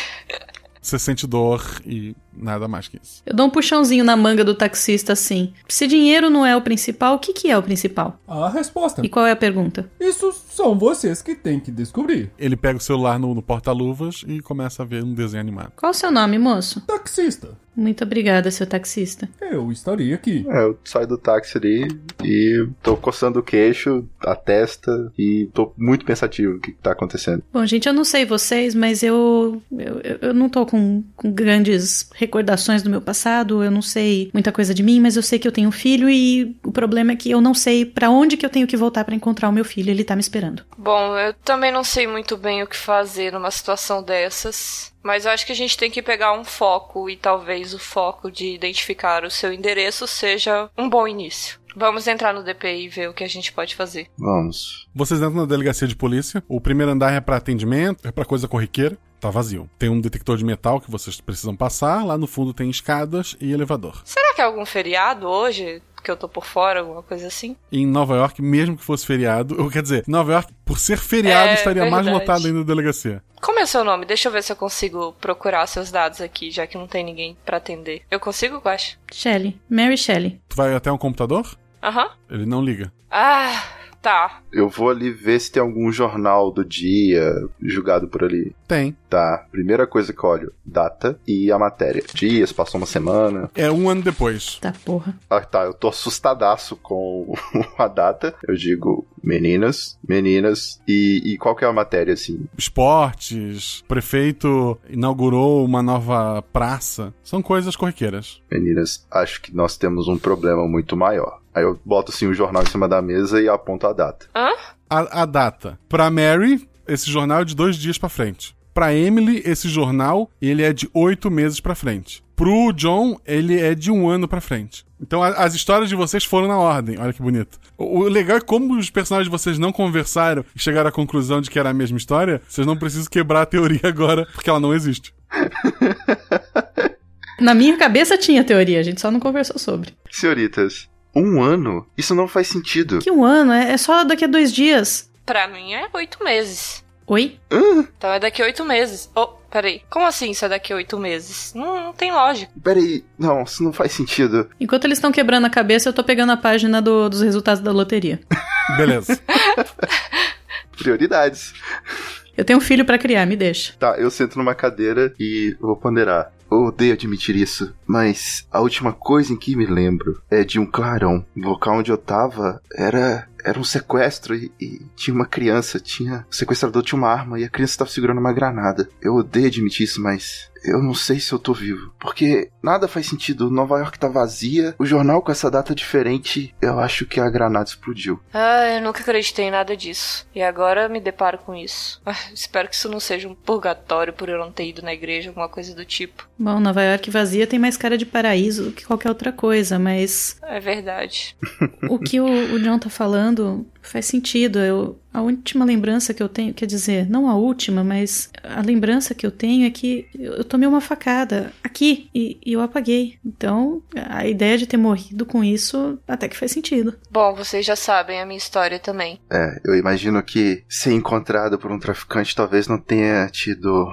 Você sente dor e Nada mais que isso. Eu dou um puxãozinho na manga do taxista assim. Se dinheiro não é o principal, o que, que é o principal? A resposta. E qual é a pergunta? Isso são vocês que têm que descobrir. Ele pega o celular no, no porta-luvas e começa a ver um desenho animado. Qual o seu nome, moço? Taxista. Muito obrigada, seu taxista. Eu estaria aqui. É, eu saio do táxi ali e tô coçando o queixo, a testa e tô muito pensativo o que tá acontecendo. Bom, gente, eu não sei vocês, mas eu eu, eu não tô com, com grandes recordações do meu passado, eu não sei muita coisa de mim, mas eu sei que eu tenho um filho e o problema é que eu não sei para onde que eu tenho que voltar para encontrar o meu filho, ele tá me esperando. Bom, eu também não sei muito bem o que fazer numa situação dessas. Mas eu acho que a gente tem que pegar um foco e talvez o foco de identificar o seu endereço seja um bom início. Vamos entrar no DPI e ver o que a gente pode fazer. Vamos. Vocês entram na delegacia de polícia. O primeiro andar é pra atendimento, é pra coisa corriqueira. Tá vazio. Tem um detector de metal que vocês precisam passar. Lá no fundo tem escadas e elevador. Será que é algum feriado hoje? Que eu tô por fora, alguma coisa assim? Em Nova York, mesmo que fosse feriado, ou quer dizer, Nova York, por ser feriado, É, estaria mais verdade. lotado ainda a delegacia. Como é seu nome? Deixa eu ver se eu consigo procurar seus dados aqui, já que não tem ninguém pra atender. Eu consigo, Guax? Shelley, Mary Shelley. Tu vai até um computador? Aham. Ele não liga. Ah, tá. Eu vou ali ver se tem algum jornal do dia julgado por ali. Tem. Tá. Primeira coisa que eu olho: data e a matéria. Dias, passou uma semana. É um ano depois. Tá porra. Ah, tá. Eu tô assustadaço com a data. Eu digo meninas, meninas. E, e qual que é a matéria, assim? Esportes, prefeito inaugurou uma nova praça. São coisas corriqueiras. Meninas, acho que nós temos um problema muito maior. Aí eu boto assim o jornal em cima da mesa e aponto a data. Hã? A, a data. Pra Mary, esse jornal é de dois dias pra frente. Pra Emily, esse jornal, ele é de oito meses pra frente. Pro John, ele é de um ano pra frente. Então a- as histórias de vocês foram na ordem. Olha que bonito. O, o legal é como os personagens de vocês não conversaram e chegaram à conclusão de que era a mesma história. Vocês não precisam quebrar a teoria agora, porque ela não existe. Na minha cabeça tinha teoria, a gente só não conversou sobre. Senhoritas, um ano? Isso não faz sentido. Que um ano? É, é só daqui a dois dias. Pra mim é oito meses. Oi? Então é daqui a oito meses. Oh, peraí. Como assim isso é daqui a oito meses? Não, não tem lógica. Peraí, não, isso não faz sentido. Enquanto eles estão quebrando a cabeça, eu tô pegando a página do- dos resultados da loteria. Beleza. Prioridades. Eu tenho um filho pra criar, me deixa. Tá, eu sento numa cadeira e vou ponderar. Eu odeio admitir isso, mas a última coisa em que me lembro é de um clarão. O local onde eu tava era era um sequestro e, e tinha uma criança, tinha o sequestrador tinha uma arma e a criança estava segurando uma granada. Eu odeio admitir isso, mas eu não sei se eu tô vivo, porque nada faz sentido. Nova York tá vazia, o jornal com essa data diferente, eu acho que a granada explodiu. Ah, eu nunca acreditei em nada disso. E agora me deparo com isso. Ah, espero que isso não seja um purgatório por eu não ter ido na igreja, alguma coisa do tipo. Bom, Nova York vazia tem mais cara de paraíso do que qualquer outra coisa, mas É verdade. o que o, o John tá falando faz sentido. Eu, a última lembrança que eu tenho, quer dizer, não a última, mas a lembrança que eu tenho é que eu tomei uma facada aqui e, e eu apaguei. Então, a ideia de ter morrido com isso até que faz sentido. Bom, vocês já sabem a minha história também. É, eu imagino que ser encontrado por um traficante talvez não tenha tido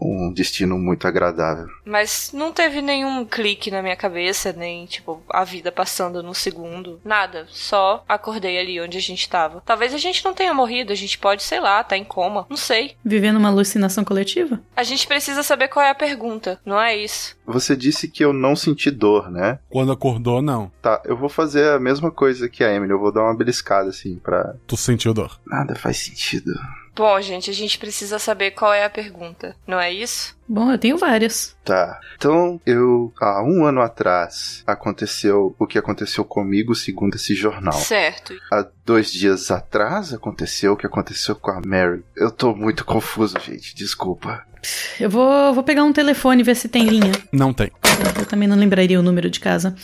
um destino muito agradável. Mas não teve nenhum clique na minha cabeça, nem, tipo, a vida passando num segundo. Nada. Só acordei ali onde a gente tava. Talvez a gente não tenha morrido, a gente pode, sei lá, tá em coma. Não sei. Vivendo uma alucinação coletiva? A gente precisa saber qual é a pergunta, não é isso? Você disse que eu não senti dor, né? Quando acordou, não. Tá, eu vou fazer a mesma coisa que a Emily, eu vou dar uma beliscada assim pra. Tu sentiu dor. Nada faz sentido. Bom, gente, a gente precisa saber qual é a pergunta, não é isso? Bom, eu tenho várias. Tá. Então, eu. Há um ano atrás aconteceu o que aconteceu comigo, segundo esse jornal. Certo. Há dois dias atrás aconteceu o que aconteceu com a Mary. Eu tô muito confuso, gente. Desculpa. Eu vou, vou pegar um telefone e ver se tem linha. Não tem. Eu também não lembraria o número de casa.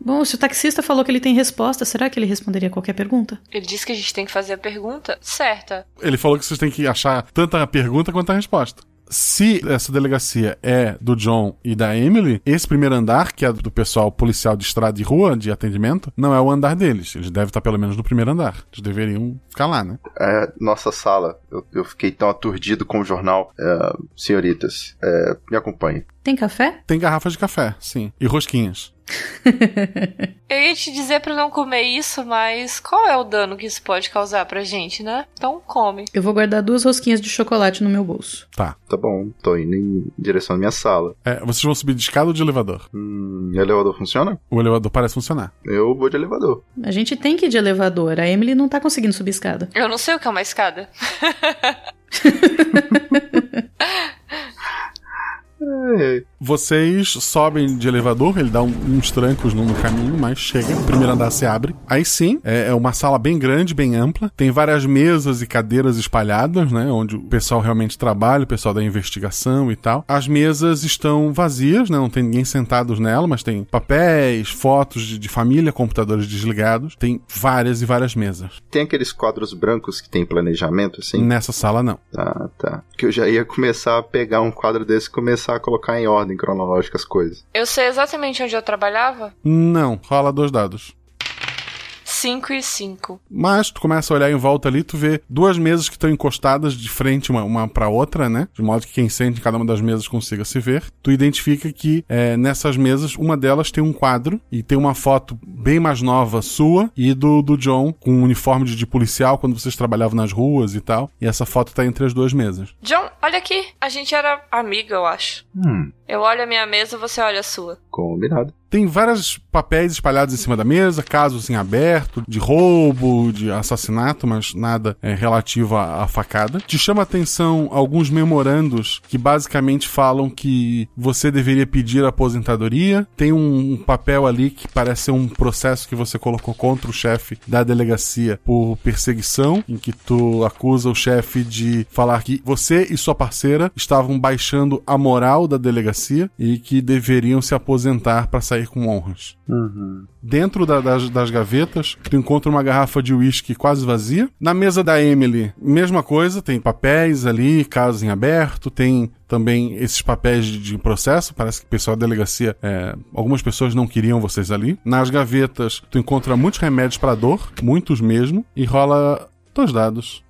Bom, se o taxista falou que ele tem resposta, será que ele responderia qualquer pergunta? Ele disse que a gente tem que fazer a pergunta certa. Ele falou que vocês têm que achar tanto a pergunta quanto a resposta. se essa delegacia é do John e da Emily, esse primeiro andar, que é do pessoal policial de estrada e rua, de atendimento, não é o andar deles. Eles devem estar pelo menos no primeiro andar. Eles deveriam ficar lá, né? É, nossa sala, eu, eu fiquei tão aturdido com o jornal. É, senhoritas, é, me acompanhe. Tem café? Tem garrafas de café, sim. E rosquinhas. Eu ia te dizer pra não comer isso, mas qual é o dano que isso pode causar pra gente, né? Então come. Eu vou guardar duas rosquinhas de chocolate no meu bolso. Tá. Tá bom, tô indo em direção à minha sala. É, vocês vão subir de escada ou de elevador? Hum, o elevador funciona? O elevador parece funcionar. Eu vou de elevador. A gente tem que ir de elevador. A Emily não tá conseguindo subir escada. Eu não sei o que é uma escada. Vocês sobem de elevador, ele dá um- uns trancos no, no caminho, mas chega. O primeiro andar se abre. Aí sim, é, é uma sala bem grande, bem ampla. Tem várias mesas e cadeiras espalhadas, né? Onde o pessoal realmente trabalha, o pessoal da investigação e tal. As mesas estão vazias, né? Não tem ninguém sentados nela, mas tem papéis, fotos de, de família, computadores desligados. Tem várias e várias mesas. Tem aqueles quadros brancos que tem planejamento, assim? Nessa sala, não. Tá, tá. Que eu já ia começar a pegar um quadro desse e começar colocar em ordem cronológica as coisas. Eu sei exatamente onde eu trabalhava. Não, rola dois dados. 5 e 5. Mas tu começa a olhar em volta ali, tu vê duas mesas que estão encostadas de frente uma, uma para outra, né? De modo que quem sente em cada uma das mesas consiga se ver. Tu identifica que é, nessas mesas, uma delas tem um quadro e tem uma foto bem mais nova sua e do, do John com um uniforme de, de policial quando vocês trabalhavam nas ruas e tal. E essa foto tá entre as duas mesas. John, olha aqui. A gente era amiga, eu acho. Hum, Eu olho a minha mesa, você olha a sua. combinado. Tem vários papéis espalhados em cima da mesa, casos em aberto, de roubo, de assassinato, mas nada é, relativo à, à facada. Te chama a atenção alguns memorandos que basicamente falam que você deveria pedir aposentadoria. Tem um, um papel ali que parece ser um processo que você colocou contra o chefe da delegacia por perseguição, em que tu acusa o chefe de falar que você e sua parceira estavam baixando a moral da delegacia e que deveriam se aposentar para sair com honras. Uhum. Dentro da- das, das gavetas, tu encontra uma garrafa de uísque quase vazia. Na mesa da Emily, mesma coisa, tem papéis ali, casos em aberto, tem também esses papéis de, de processo. Parece que o pessoal da delegacia, é, algumas pessoas não queriam vocês ali. Nas gavetas, tu encontra muitos remédios para dor, muitos mesmo, e rola dois dados.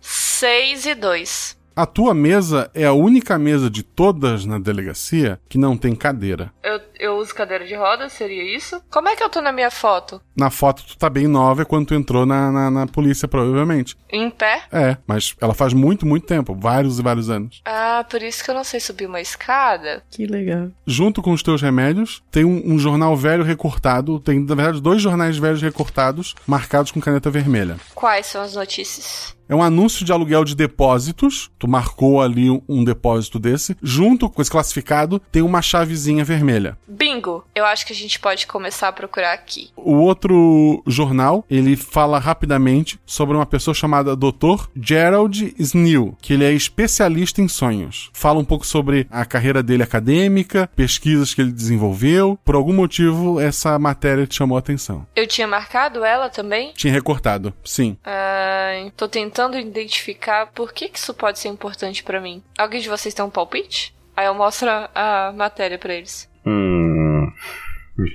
6 e 2. A tua mesa é a única mesa de todas na delegacia que não tem cadeira. Eu, eu uso cadeira de rodas, seria isso? Como é que eu tô na minha foto? Na foto tu tá bem nova é quando tu entrou na, na, na polícia, provavelmente. Em pé? É, mas ela faz muito, muito tempo vários e vários anos. Ah, por isso que eu não sei subir uma escada. Que legal. Junto com os teus remédios, tem um, um jornal velho recortado. Tem, na verdade, dois jornais velhos recortados, marcados com caneta vermelha. Quais são as notícias? É um anúncio de aluguel de depósitos. Tu marcou ali um, depósito desse. Junto com esse classificado, tem uma chavezinha vermelha. Bingo! Eu acho que a gente pode começar a procurar aqui. O outro jornal, ele fala rapidamente sobre uma pessoa chamada Dr. Gerald Sneal, que ele é especialista em sonhos. Fala um pouco sobre a carreira dele acadêmica, pesquisas que ele desenvolveu. Por algum motivo, essa matéria te chamou a atenção. Eu tinha marcado ela também? Tinha recortado, sim. Ah, tô tentando identificar por que, que isso pode ser importante pra mim. Alguém de vocês tem um palpite? Aí eu mostro a matéria pra eles. Hum.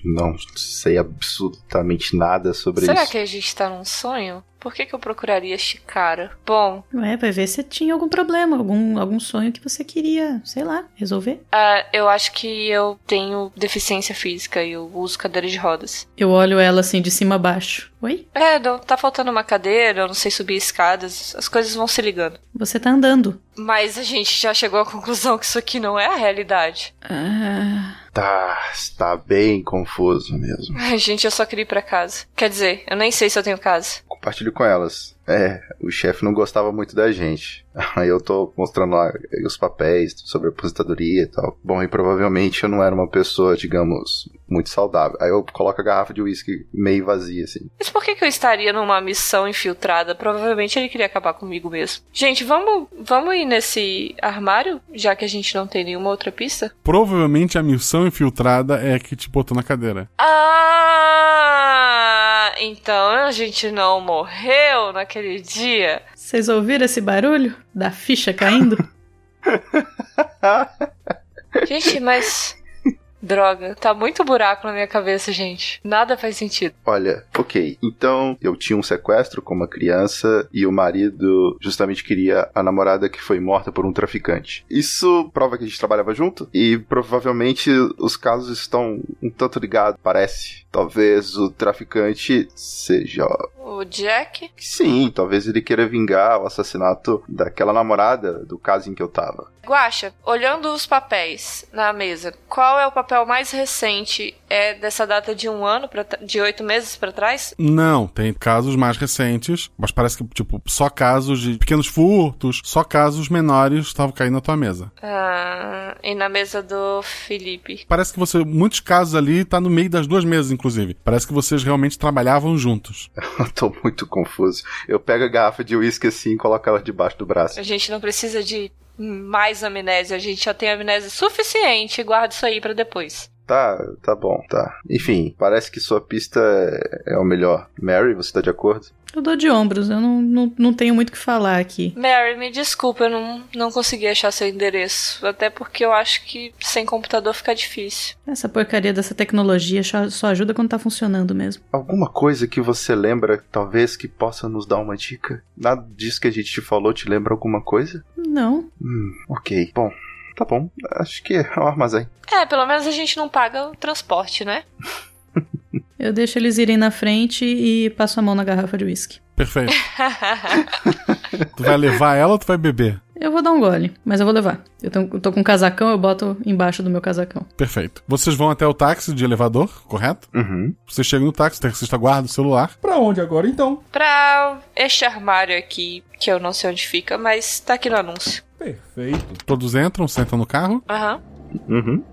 Não sei absolutamente nada sobre Será isso. que a gente tá num sonho? Por que, que eu procuraria este cara? Bom, Ué, vai ver se tinha algum problema, algum, algum sonho que você queria, sei lá, resolver. ah, eu acho que eu tenho deficiência física e eu uso cadeira de rodas. Eu olho ela assim de cima a baixo. Oi? É, não, tá faltando uma cadeira, eu não sei subir escadas, as coisas vão se ligando. Você tá andando. Mas a gente já chegou à conclusão que isso aqui não é a realidade. Ah. Tá, está bem confuso mesmo. Ai, gente, eu só queria ir pra casa. Quer dizer, eu nem sei se eu tenho casa. Compartilho com elas. É, o chefe não gostava muito da gente. Aí eu tô mostrando lá os papéis sobre aposentadoria e tal. Bom, e provavelmente eu não era uma pessoa, digamos, muito saudável. Aí eu coloco a garrafa de uísque meio vazia, assim. Mas por que, que eu estaria numa missão infiltrada? Provavelmente ele queria acabar comigo mesmo. Gente, vamos, vamos ir nesse armário, já que a gente não tem nenhuma outra pista? Provavelmente a missão infiltrada é a que te botou na cadeira. Ah, então a gente não morreu naquele dia. Vocês ouviram esse barulho? Da ficha caindo? Gente, mas. Droga, tá muito buraco na minha cabeça, gente. Nada faz sentido. Olha, ok. Então eu tinha um sequestro com uma criança e o marido justamente queria a namorada que foi morta por um traficante. Isso prova que a gente trabalhava junto e provavelmente os casos estão um tanto ligados, parece. Talvez o traficante seja. O Jack? Sim, talvez ele queira vingar o assassinato daquela namorada do caso em que eu tava. Guaxa, olhando os papéis na mesa, qual é o papel mais recente? É dessa data de um ano, pra, de oito meses para trás? Não, tem casos mais recentes, mas parece que, tipo, só casos de pequenos furtos, só casos menores estavam caindo na tua mesa. Ah, e na mesa do Felipe. Parece que você, muitos casos ali, tá no meio das duas mesas, inclusive. Parece que vocês realmente trabalhavam juntos. Tô muito confuso. Eu pego a garrafa de uísque assim e coloco ela debaixo do braço. A gente não precisa de mais amnésia, a gente já tem amnésia suficiente. Guarda isso aí para depois. Tá, tá bom, tá. Enfim, parece que sua pista é, é o melhor. Mary, você tá de acordo? Eu dou de ombros, eu não, não, não tenho muito o que falar aqui. Mary, me desculpa, eu não, não consegui achar seu endereço. Até porque eu acho que sem computador fica difícil. Essa porcaria dessa tecnologia só, só ajuda quando tá funcionando mesmo. Alguma coisa que você lembra, talvez, que possa nos dar uma dica? Nada disso que a gente te falou te lembra alguma coisa? Não. Hum, ok. Bom, tá bom. Acho que é o armazém. É, pelo menos a gente não paga o transporte, né? Eu deixo eles irem na frente e passo a mão na garrafa de uísque. Perfeito. tu vai levar ela ou tu vai beber? Eu vou dar um gole, mas eu vou levar. Eu tô, eu tô com um casacão, eu boto embaixo do meu casacão. Perfeito. Vocês vão até o táxi de elevador, correto? Uhum. Você chega no táxi, o taxista guarda o celular. Pra onde agora então? Pra este armário aqui, que eu não sei onde fica, mas tá aqui no anúncio. Perfeito. Todos entram, sentam no carro. Aham. Uhum.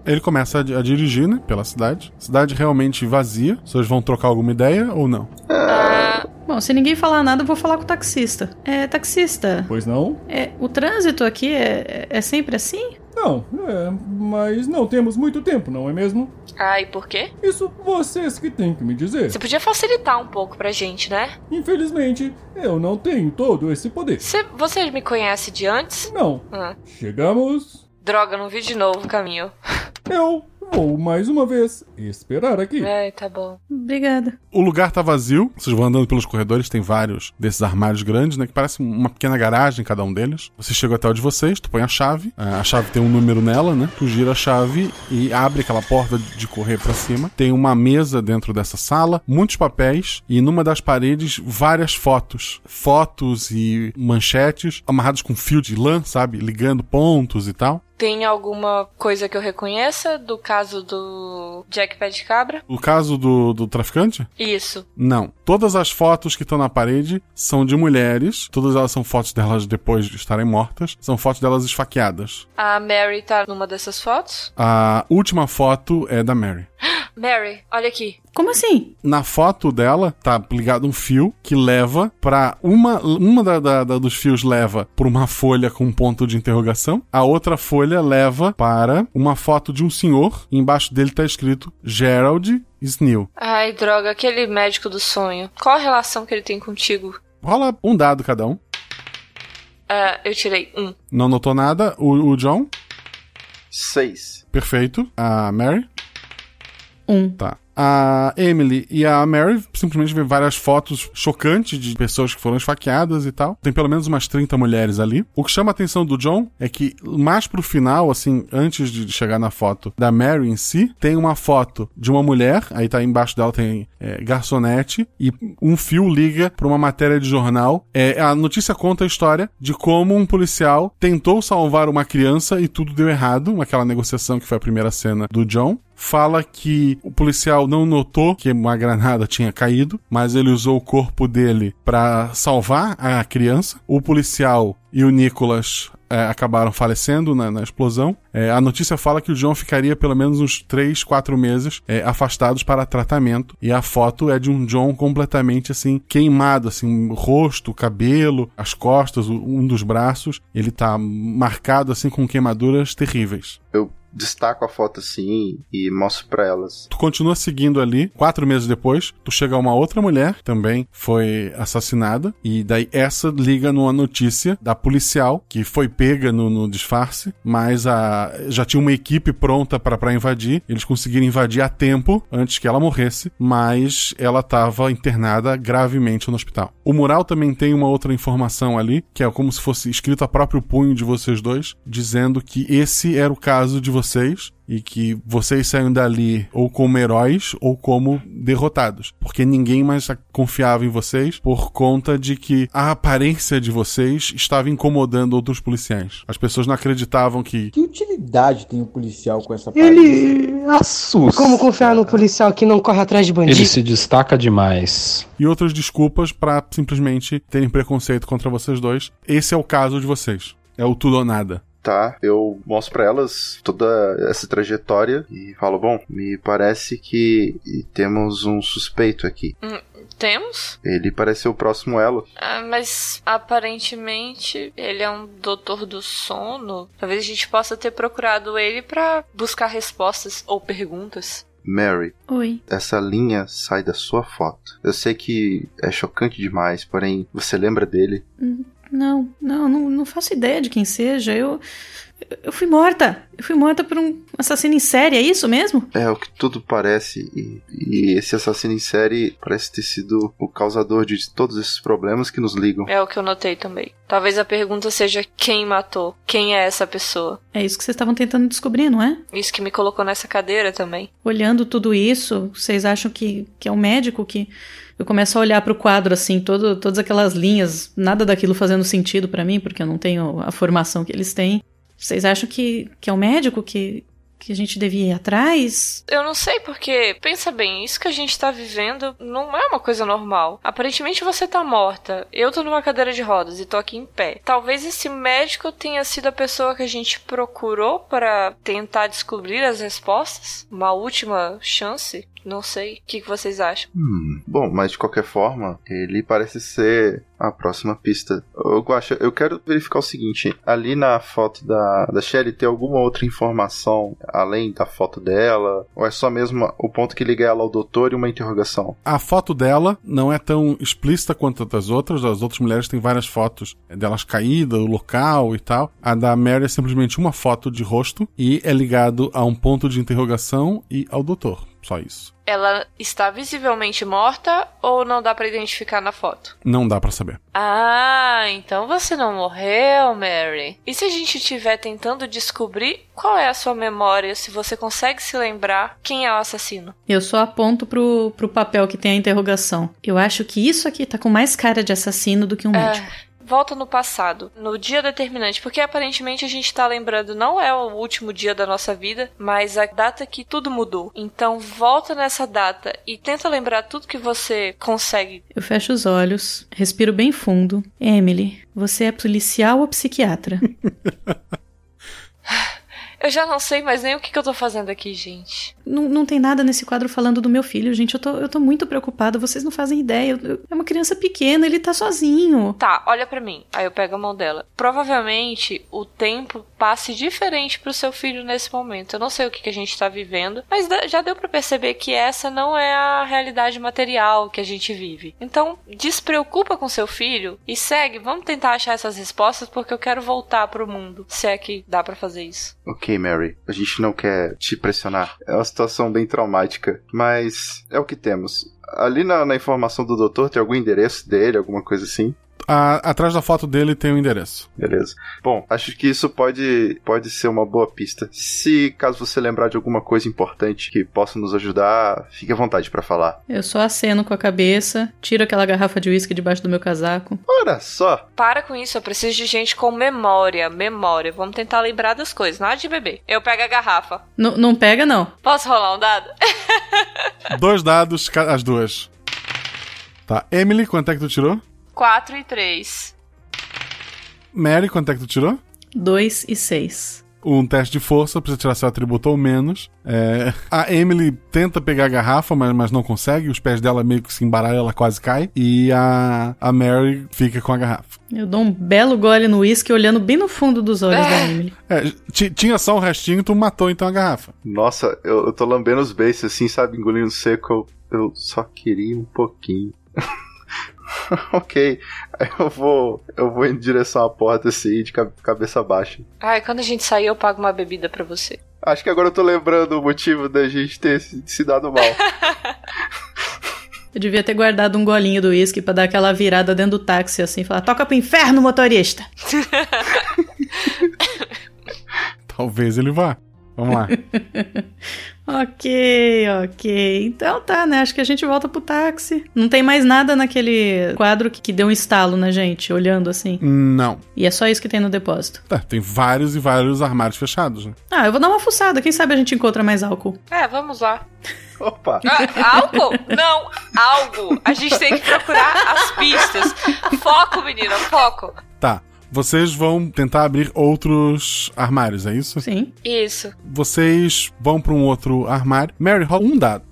Ele começa a, a, dirigir, né, pela cidade. Cidade realmente vazia. Vocês vão trocar alguma ideia ou não? Ah, Bom, se ninguém falar nada, eu vou falar com o taxista. É, taxista. Pois não? É, o trânsito aqui é, é sempre assim? Não, é, mas não temos muito tempo, não é mesmo? Ah, e por quê? Isso vocês que têm que me dizer. Você podia facilitar um pouco pra gente, né? Infelizmente, eu não tenho todo esse poder. Cê, você me conhece de antes? Não. Ah. Chegamos. Droga, não vi de novo o caminho. Eu vou mais uma vez esperar aqui. É, tá bom. Obrigada. O lugar tá vazio. Vocês vão andando pelos corredores, tem vários desses armários grandes, né? Que parece uma pequena garagem cada um deles. Você chega até o de vocês, tu põe a chave. A chave tem um número nela, né? Tu gira a chave e abre aquela porta de correr para cima. Tem uma mesa dentro dessa sala, muitos papéis e numa das paredes várias fotos. Fotos e manchetes amarrados com fio de lã, sabe? Ligando pontos e tal. Tem alguma coisa que eu reconheça do caso do Jack Pé de Cabra? O caso do, do traficante? Isso. Não. Todas as fotos que estão na parede são de mulheres. Todas elas são fotos delas depois de estarem mortas. São fotos delas esfaqueadas. A Mary tá numa dessas fotos? A última foto é da Mary. Mary, olha aqui. Como assim? Na foto dela tá ligado um fio que leva para uma uma da, da, da, dos fios leva para uma folha com um ponto de interrogação. A outra folha leva para uma foto de um senhor. E embaixo dele tá escrito Gerald Sneal. Ai, droga, aquele médico do sonho. Qual a relação que ele tem contigo? Rola um dado cada um. Uh, eu tirei um. Não notou nada. O, o John? Seis. Perfeito. A Mary? Um. Tá. A Emily e a Mary simplesmente vê várias fotos chocantes de pessoas que foram esfaqueadas e tal. Tem pelo menos umas 30 mulheres ali. O que chama a atenção do John é que mais pro final, assim, antes de chegar na foto da Mary em si, tem uma foto de uma mulher, aí tá embaixo dela tem é, garçonete, e um fio liga pra uma matéria de jornal. É, a notícia conta a história de como um policial tentou salvar uma criança e tudo deu errado, aquela negociação que foi a primeira cena do John fala que o policial não notou que uma granada tinha caído, mas ele usou o corpo dele para salvar a criança. O policial e o Nicholas é, acabaram falecendo na, na explosão. É, a notícia fala que o John ficaria pelo menos uns 3, 4 meses é, afastados para tratamento. E a foto é de um John completamente assim, queimado, assim, rosto, cabelo, as costas, um dos braços. Ele tá marcado assim com queimaduras terríveis. Eu destaco a foto assim e mostro pra elas. Tu continua seguindo ali. Quatro meses depois, tu chega a uma outra mulher, também foi assassinada. E daí essa liga numa notícia da policial, que foi pega no, no disfarce, mas a, já tinha uma equipe pronta pra invadir. Eles conseguiram invadir a tempo, antes que ela morresse, mas ela estava internada gravemente no hospital. O mural também tem uma outra informação ali, que é como se fosse escrito a próprio punho de vocês dois, dizendo que esse era o caso de vocês e que vocês saíram dali ou como heróis ou como derrotados, porque ninguém mais confiava em vocês por conta de que a aparência de vocês estava incomodando outros policiais. As pessoas não acreditavam que Que utilidade tem o policial com essa Ele assusta. Como confiar no policial que não corre atrás de bandido? Ele se destaca demais. e outras desculpas para simplesmente terem preconceito contra vocês dois. Esse é o caso de vocês. É o tudo ou nada. Tá, eu mostro pra elas toda essa trajetória e falo, bom, me parece que temos um suspeito aqui. Hum, temos? Ele parece ser o próximo elo. Ah, mas aparentemente ele é um doutor do sono. Talvez a gente possa ter procurado ele pra buscar respostas ou perguntas. Mary, Oi. essa linha sai da sua foto. Eu sei que é chocante demais, porém, você lembra dele? Hum, Não, não, não, não faço ideia de quem seja. Eu. Eu fui morta. Eu fui morta por um assassino em série, é isso mesmo? É o que tudo parece, e, e esse assassino em série parece ter sido o causador de todos esses problemas que nos ligam. É o que eu notei também. Talvez a pergunta seja quem matou? Quem é essa pessoa? É isso que vocês estavam tentando descobrir, não é? Isso que me colocou nessa cadeira também. Olhando tudo isso, vocês acham que, que é um médico que. Eu começo a olhar pro quadro assim, todo, todas aquelas linhas, nada daquilo fazendo sentido pra mim, porque eu não tenho a formação que eles têm. Vocês acham que, que é um médico que, que a gente devia ir atrás? Eu não sei porque, pensa bem, isso que a gente tá vivendo não é uma coisa normal. Aparentemente você tá morta, eu tô numa cadeira de rodas e tô aqui em pé. Talvez esse médico tenha sido a pessoa que a gente procurou para tentar descobrir as respostas? Uma última chance? Não sei. O que, que vocês acham? Hum, bom, mas de qualquer forma, ele parece ser a próxima pista. Ô, Guaxa, eu quero verificar o seguinte: ali na foto da, da Shelly tem alguma outra informação além da foto dela? Ou é só mesmo o ponto que liga ela ao doutor e uma interrogação? A foto dela não é tão explícita quanto a das outras. As outras mulheres têm várias fotos delas caídas, o local e tal. A da Mary é simplesmente uma foto de rosto e é ligado a um ponto de interrogação e ao doutor. Só isso. Ela está visivelmente morta ou não dá pra identificar na foto? Não dá pra saber. Ah, então você não morreu, Mary. E se a gente estiver tentando descobrir qual é a sua memória, se você consegue se lembrar quem é o assassino? Eu só aponto pro, pro papel que tem a interrogação. Eu acho que isso aqui tá com mais cara de assassino do que um médico. Volta no passado, no dia determinante, porque aparentemente a gente tá lembrando não é o último dia da nossa vida, mas a data que tudo mudou. Então volta nessa data e tenta lembrar tudo que você consegue. Eu fecho os olhos, respiro bem fundo. Emily, você é policial ou psiquiatra? Eu já não sei mais nem o que, que eu tô fazendo aqui, gente. não, não tem nada nesse quadro falando do meu filho, gente. Eu tô, eu tô muito preocupada, vocês não fazem ideia. Eu- eu- é uma criança pequena, ele tá sozinho. Tá, olha pra mim. Aí eu pego a mão dela. Provavelmente o tempo passe diferente pro seu filho nesse momento. Eu não sei o que, que a gente tá vivendo, mas já deu pra perceber que essa não é a realidade material que a gente vive. Então, despreocupa com seu filho e segue. Vamos tentar achar essas respostas porque eu quero voltar pro mundo. Se é que dá pra fazer isso. Ok, Mary, a gente não quer te pressionar. É uma situação bem traumática, mas é o que temos. Ali na, na informação do doutor tem algum endereço dele, alguma coisa assim? A- atrás da foto dele tem o endereço. Beleza. Bom, acho que isso pode, pode ser uma boa pista. Se caso você lembrar de alguma coisa importante que possa nos ajudar, fique à vontade pra falar. Eu só aceno com a cabeça, tiro aquela garrafa de uísque debaixo do meu casaco. Ora só! Para com isso, eu preciso de gente com memória. Memória. Vamos tentar lembrar das coisas. Nada de beber. Eu pego a garrafa. N- não pega, não. Posso rolar um dado? Dois dados, as duas. Tá. Emily, quanto é que tu tirou? 4 e 3. Mary, quanto é que tu tirou? 2 e 6. um teste de força, precisa tirar seu atributo ou menos. É, a Emily tenta pegar a garrafa, mas, mas não consegue. Os pés dela meio que se embaralham, ela quase cai. E a, a Mary fica com a garrafa. Eu dou um belo gole no uísque olhando bem no fundo dos olhos da Emily. É, ti- tinha só um restinho, tu matou então a garrafa. Nossa, eu, eu tô lambendo os beiços assim, sabe, engolindo seco. Eu, eu só queria um pouquinho. ok, aí eu vou, eu vou em direção à porta assim, de ca- cabeça baixa. Ai, quando a gente sair, eu pago uma bebida pra você. Acho que agora eu tô lembrando o motivo da gente ter se, se dado mal. Eu devia ter guardado um golinho do uísque pra dar aquela virada dentro do táxi assim, falar: toca pro inferno, motorista! Talvez ele vá. Vamos lá. Ok, ok. Então tá, né? Acho que a gente volta pro táxi. Não tem mais nada naquele quadro que, que deu um estalo na gente, olhando assim. não. E é só isso que tem no depósito. Tá, tem vários e vários armários fechados, né? Ah, eu vou dar uma fuçada. Quem sabe a gente encontra mais álcool. É, vamos lá. Opa! Ah, álcool? Não, algo. A gente tem que procurar as pistas. Foco, menina, foco. Tá. Vocês vão tentar abrir outros armários, é isso? Sim. Isso. Vocês vão pra um outro armário. Mary, rola um dado.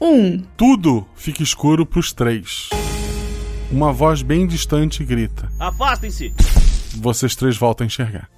Um. Tudo fica escuro pros três. Uma voz bem distante grita. Afastem-se! Vocês três voltam a enxergar.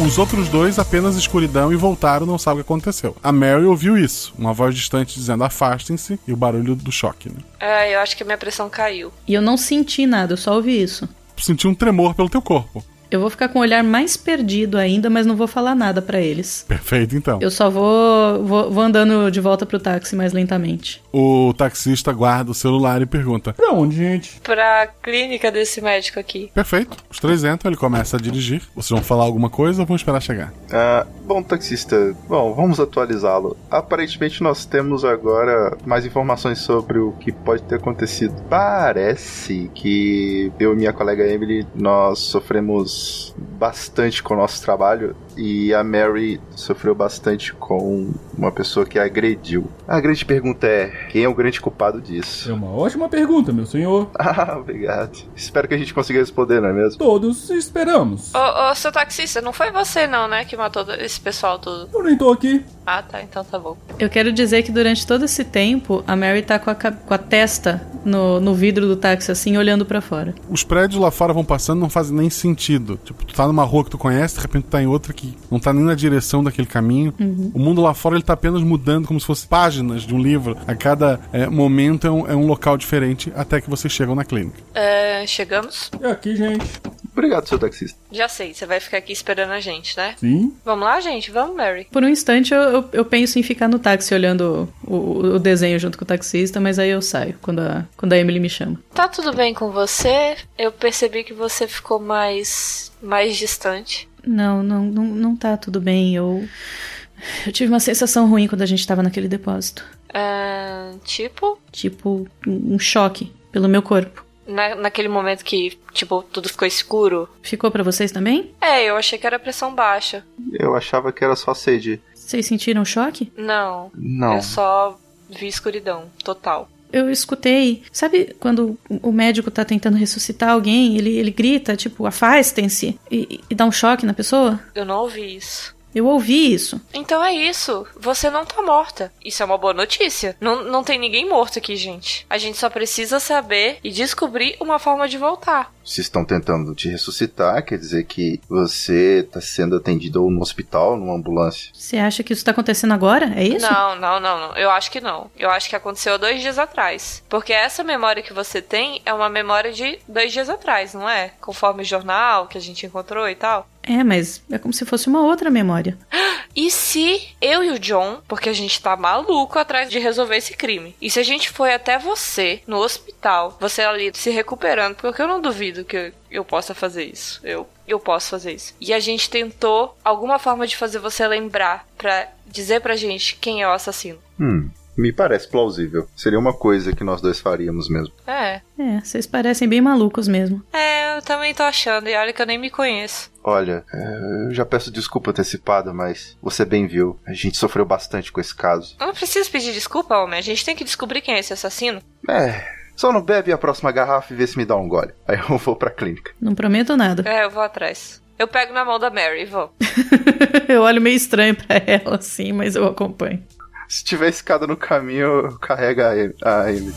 Os outros dois apenas escuridão e voltaram, não sabem o que aconteceu. A Mary ouviu isso, uma voz distante dizendo afastem-se e o barulho do choque, né? É, eu acho que a minha pressão caiu. E eu não senti nada, eu só ouvi isso. Sentiu um tremor pelo teu corpo. Eu vou ficar com o olhar mais perdido ainda, mas não vou falar nada pra eles. Perfeito, então. Eu só vou, vou, vou andando de volta pro táxi mais lentamente. O taxista guarda o celular e pergunta: Pra onde, gente? Pra clínica desse médico aqui. Perfeito. Os três entram, ele começa a dirigir. Vocês vão falar alguma coisa ou vão esperar chegar? Ah, bom, taxista, bom, vamos atualizá-lo. Aparentemente nós temos agora mais informações sobre o que pode ter acontecido. Parece que eu e minha colega Emily nós sofremos bastante com o nosso trabalho e a Mary sofreu bastante com uma pessoa que a agrediu. A grande pergunta é: quem é o grande culpado disso? É uma ótima pergunta, meu senhor. Ah, obrigado. Espero que a gente consiga responder, não é mesmo? Todos esperamos. Ô, ô, seu taxista, não foi você não, né, que matou esse pessoal todo? Eu nem tô aqui. Ah, tá, então tá bom. Eu quero dizer que durante todo esse tempo, a Mary tá com a, com a testa no, no vidro do táxi, assim, olhando pra fora. Os prédios lá fora vão passando, não fazem nem sentido. Tipo, tu tá numa rua que tu conhece, de repente tu tá em outra que não tá nem na direção daquele caminho. Uhum. O mundo lá fora ele tá apenas mudando como se fosse páginas de um livro. A cada é, momento é um, é um local diferente até que vocês chegam na clínica. É, chegamos? É aqui, gente. Obrigado, seu taxista. Já sei, você vai ficar aqui esperando a gente, né? Sim. Vamos lá, gente? Vamos, Mary. Por um instante eu, eu, eu penso em ficar no táxi olhando o, o- o desenho junto com o taxista, mas aí eu saio quando a, quando a Emily me chama. Tá tudo bem com você? Eu percebi que você ficou mais. mais distante. Não, não, não, não tá tudo bem. Eu. Eu tive uma sensação ruim quando a gente tava naquele depósito. É, tipo, Tipo, um choque pelo meu corpo. na, naquele momento que, tipo, tudo ficou escuro. Ficou pra vocês também? É, eu achei que era pressão baixa. Eu achava que era só sede. Vocês sentiram choque? Não. Não. Eu só vi escuridão, total. Eu escutei. Sabe quando o médico tá tentando ressuscitar alguém, ele, ele grita, tipo, afastem-se, e, e dá um choque na pessoa? Eu não ouvi isso. Eu ouvi isso. Então é isso. Você não tá morta. Isso é uma boa notícia. Não, não tem ninguém morto aqui, gente. A gente só precisa saber e descobrir uma forma de voltar. Se estão tentando te ressuscitar, quer dizer que você está sendo atendido ou no hospital, numa ambulância. Você acha que isso tá acontecendo agora? É isso? Não, não, não, não. Eu acho que não. Eu acho que aconteceu dois dias atrás. Porque essa memória que você tem é uma memória de dois dias atrás, não é? Conforme o jornal que a gente encontrou e tal. É, mas é como se fosse uma outra memória. E se eu e o John, porque a gente tá maluco atrás de resolver esse crime, e se a gente foi até você no hospital, você ali se recuperando, porque eu não duvido que eu possa fazer isso. Eu, eu posso fazer isso. E a gente tentou alguma forma de fazer você lembrar pra dizer pra gente quem é o assassino. Hum, me parece plausível. Seria uma coisa que nós dois faríamos mesmo. É. É, vocês parecem bem malucos mesmo. É, eu também tô achando, e olha que eu nem me conheço. Olha, é, eu já peço desculpa antecipada, mas você bem viu. A gente sofreu bastante com esse caso. Eu não preciso pedir desculpa, homem. A gente tem que descobrir quem é esse assassino. É, Só não bebe a próxima garrafa e vê se me dá um gole. Aí eu vou pra clínica. Não prometo nada. É, eu vou atrás. Eu pego na mão da Mary e vou. eu olho meio estranho pra ela, assim, mas eu acompanho. Se tiver escada no caminho, eu carrego a, em a Emily.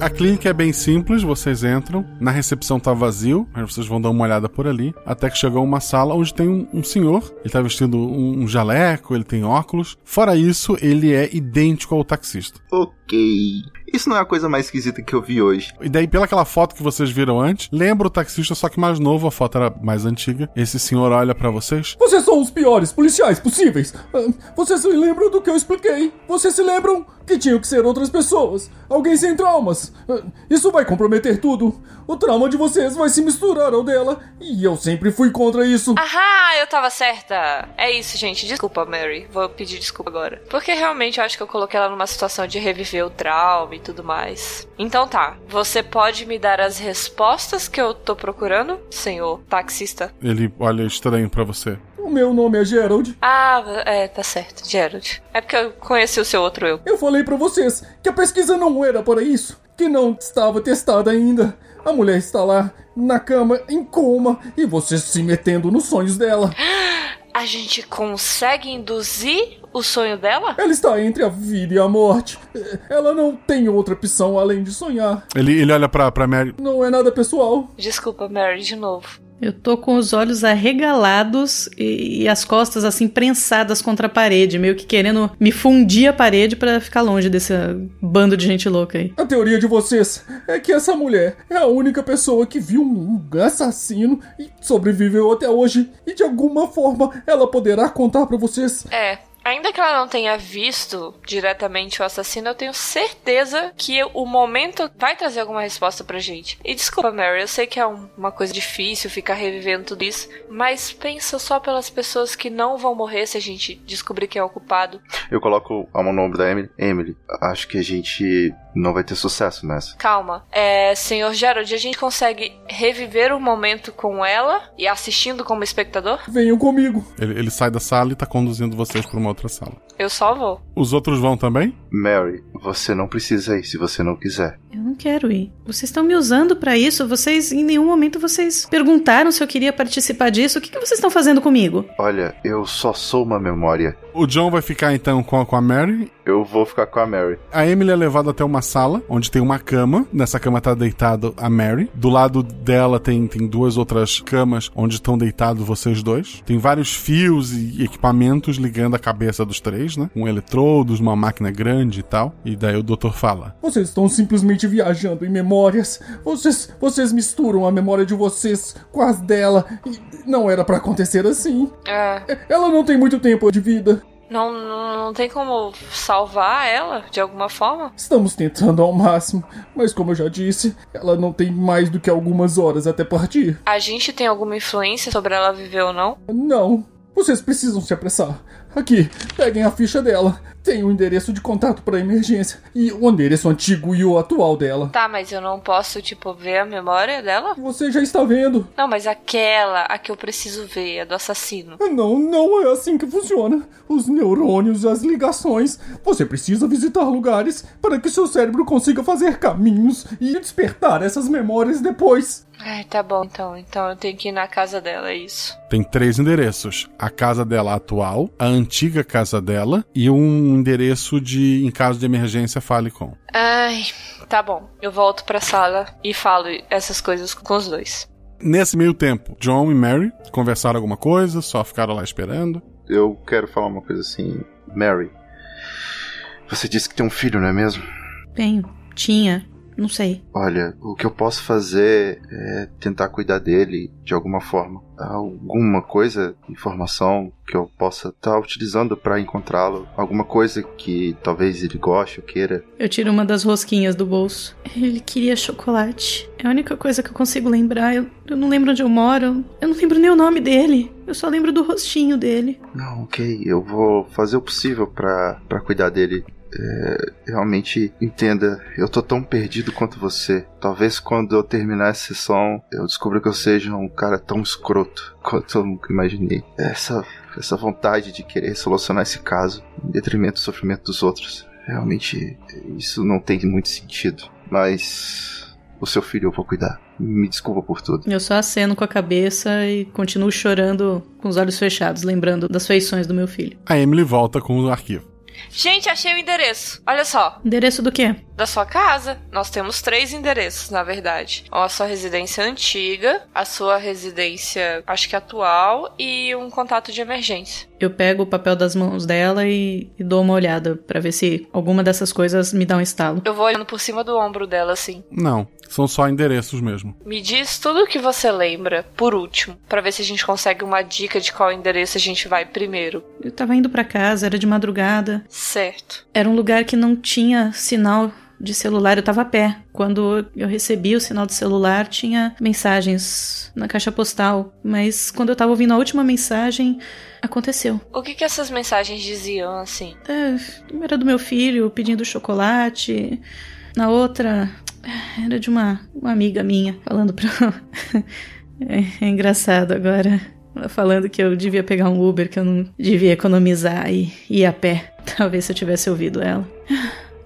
A clínica é bem simples, vocês entram, na recepção tá vazio, mas vocês vão dar uma olhada por ali, até que chegou uma sala onde tem um, um senhor, ele tá vestindo um, um, jaleco, ele tem óculos. Fora isso, ele é idêntico ao taxista. Ok. Isso não é a coisa mais esquisita que eu vi hoje. E daí, pelaquela foto que vocês viram antes, lembra o taxista, só que mais novo, a foto era mais antiga. Esse senhor olha para vocês. Vocês são os piores policiais possíveis. Ah, vocês se lembram do que eu expliquei? Vocês se lembram que tinham que ser outras pessoas? Alguém sem traumas. Ah, isso vai comprometer tudo. O trauma de vocês vai se misturar ao dela. E eu sempre fui contra isso. Ahá, eu tava certa. É isso, gente. Desculpa, Mary. Vou pedir desculpa agora. Porque realmente eu acho que eu coloquei ela numa situação de reviver o trauma e tudo mais. Então tá. Você pode me dar as respostas que eu tô procurando, senhor taxista? Ele olha estranho para você. O meu nome é Gerald. Ah, é, tá certo, Gerald. É porque eu conheci o seu outro eu. Eu falei para vocês que a pesquisa não era para isso, que não estava testada ainda. A mulher está lá, na cama, em coma, e vocês se metendo nos sonhos dela. A gente consegue induzir o sonho dela? Ela está entre a vida e a morte. Ela não tem outra opção além de sonhar. Ele, ele olha pra, pra Mary. Não é nada pessoal. Desculpa, Mary, de novo. Eu tô com os olhos arregalados e, e, as costas assim prensadas contra a parede, meio que querendo me fundir a parede para ficar longe desse bando de gente louca aí. A teoria de vocês é que essa mulher é a única pessoa que viu um assassino e sobreviveu até hoje e de alguma forma ela poderá contar para vocês. É, Ainda que ela não tenha visto diretamente o assassino, eu tenho certeza que o momento vai trazer alguma resposta pra gente. E desculpa, Mary, eu sei que é um, uma coisa difícil ficar revivendo tudo isso, mas pensa só pelas pessoas que não vão morrer se a gente descobrir quem é o culpado. Eu coloco a mão no ombro da Emily. Emily, acho que a gente não vai ter sucesso nessa. Calma. É, senhor Gerald, a gente consegue reviver o momento com ela e assistindo como espectador? Venham comigo. Ele, ele sai da sala e tá conduzindo vocês pra uma outra sala. Eu só vou. Os outros vão também? Mary, você não precisa ir se você não quiser. Eu não quero ir. Vocês estão me usando para isso. Vocês, em nenhum momento, vocês perguntaram se eu queria participar disso. O que, que vocês estão fazendo comigo? Olha, eu só sou uma memória. O John vai ficar então com a, com a Mary. Eu vou ficar com a Mary. A Emily é levada até uma sala onde tem uma cama. Nessa cama tá deitado a Mary. Do lado dela tem, tem duas outras camas onde estão deitados vocês dois. Tem vários fios e equipamentos ligando a cabeça dos três, né? Um eletrodos, uma máquina grande e tal. E daí o doutor fala: Vocês estão simplesmente viajando em memórias. Vocês, vocês misturam a memória de vocês com as dela. E não era para acontecer assim. É. Ela não tem muito tempo de vida. Não, não, não, tem como salvar ela de alguma forma? Estamos tentando ao máximo, mas como eu já disse, ela não tem mais do que algumas horas até partir. A gente tem alguma influência sobre ela viver ou não? Não. Vocês precisam se apressar. Aqui, peguem a ficha dela. Tem o endereço de contato para emergência e o endereço antigo e o atual dela. Tá, mas eu não posso, tipo, ver a memória dela? Você já está vendo. Não, mas aquela, a que eu preciso ver, a do assassino. Não, não é assim que funciona. Os neurônios e as ligações. Você precisa visitar lugares para que seu cérebro consiga fazer caminhos e despertar essas memórias depois. Ai, tá bom então. Então eu tenho que ir na casa dela, é isso. Tem três endereços: a casa dela atual, a antiga casa dela e um endereço de em caso de emergência fale com. Ai, tá bom. Eu volto pra sala e falo essas coisas com os dois. Nesse meio tempo, John e Mary conversaram alguma coisa, só ficaram lá esperando. Eu quero falar uma coisa assim, Mary. Você disse que tem um filho, não é mesmo? Tenho. Tinha. Não sei. Olha, o que eu posso fazer é tentar cuidar dele de alguma forma. Alguma coisa, informação que eu possa estar tá utilizando para encontrá-lo. Alguma coisa que talvez ele goste ou queira. Eu tiro uma das rosquinhas do bolso. Ele queria chocolate. É a única coisa que eu consigo lembrar. Eu, eu não lembro onde eu moro. Eu não lembro nem o nome dele. Eu só lembro do rostinho dele. Não, ok. Eu vou fazer o possível para cuidar dele é, realmente entenda, eu tô tão perdido quanto você. Talvez quando eu terminar essa sessão, eu descubra que eu seja um cara tão escroto quanto eu nunca imaginei. Essa, essa vontade de querer solucionar esse caso em detrimento do sofrimento dos outros. Realmente, isso não tem muito sentido. Mas o seu filho eu vou cuidar. Me desculpa por tudo. Eu só aceno com a cabeça e continuo chorando com os olhos fechados, lembrando das feições do meu filho. A Emily volta com o arquivo. Gente, achei o endereço. Olha só. Endereço do quê? Da sua casa. Nós temos três endereços, na verdade. A sua residência antiga, a sua residência, acho que atual, e um contato de emergência. Eu pego o papel das mãos dela e, e dou uma olhada para ver se alguma dessas coisas me dá um estalo. Eu vou olhando por cima do ombro dela, assim. Não, são só endereços mesmo. Me diz tudo o que você lembra, por último, para ver se a gente consegue uma dica de qual endereço a gente vai primeiro. Eu tava indo para casa, era de madrugada. Certo. Era um lugar que não tinha sinal de celular, eu tava a pé. Quando eu recebi o sinal de celular, tinha mensagens na caixa postal. Mas quando eu tava ouvindo a última mensagem, aconteceu. O que que essas mensagens diziam, assim? É, era do meu filho pedindo chocolate. Na outra, era de uma, uma amiga minha falando pra. é, é engraçado agora. Ela falando que eu devia pegar um Uber, que eu não devia economizar e ir a pé. Talvez se eu tivesse ouvido ela.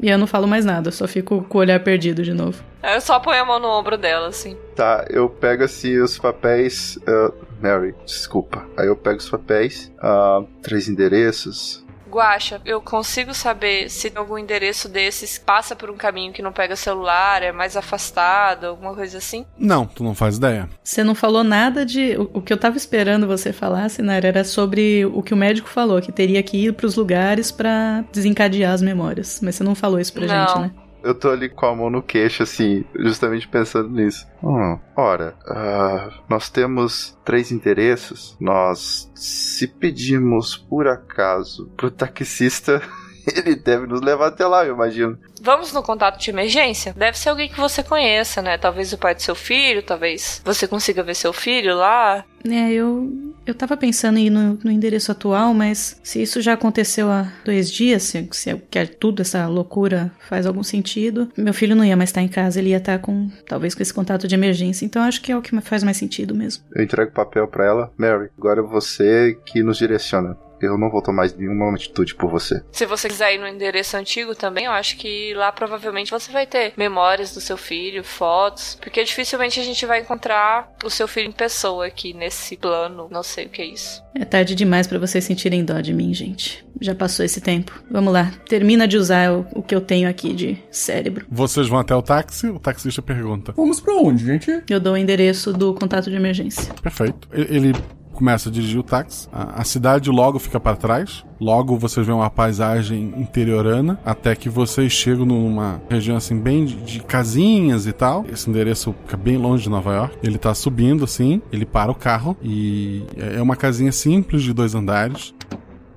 E eu não falo mais nada, eu só fico com o olhar perdido de novo. Eu só ponho a mão no ombro dela, assim. Tá, eu pego assim os papéis. Uh, Mary, desculpa. Aí eu pego os papéis, uh, três endereços. Guacha, eu consigo saber se algum endereço desses passa por um caminho que não pega celular, é mais afastado, alguma coisa assim? Não, tu não faz ideia. Você não falou nada de. O, o que eu tava esperando você falar, Sinara, era sobre o que o médico falou, que teria que ir pros lugares para desencadear as memórias. Mas você não falou isso pra Não. gente, né? Eu tô ali com a mão no queixo, assim, justamente pensando nisso. Hum, ora, ah, nós temos três endereços. Nós, se pedimos por acaso pro taxista, ele deve nos levar até lá, eu imagino. Vamos no contato de emergência? Deve ser alguém que você conheça, né? Talvez o pai do seu filho, talvez você consiga ver seu filho lá. É, eu. Eu tava pensando em ir no, no endereço atual, mas se isso já aconteceu há dois dias, se, se que é tudo essa loucura faz algum sentido, meu filho não ia mais estar em casa, ele ia estar com. talvez com esse contato de emergência. Então acho que é o que faz mais sentido mesmo. Eu entrego o papel pra ela. Mary, agora é você que nos direciona. Eu não vou tomar nenhuma atitude por você. Se você quiser ir no endereço antigo também, eu acho que lá provavelmente você vai ter memórias do seu filho, fotos, porque dificilmente a gente vai encontrar o seu filho em pessoa aqui nesse plano. Não sei o que é isso. É tarde demais pra vocês sentirem dó de mim, gente. Já passou esse tempo. Vamos lá, termina de usar o, o que eu tenho aqui de cérebro. Vocês vão até o táxi, o taxista pergunta. Vamos pra onde, gente? Eu dou o endereço do contato de emergência. Perfeito. Ele começa a dirigir o táxi. A, a cidade logo fica para trás. Logo vocês veem uma paisagem interiorana. Até que vocês chegam numa região assim, bem de, de casinhas e tal. Esse endereço fica bem longe de Nova York. Ele tá subindo assim. Ele para o carro. E é é uma casinha simples de dois andares.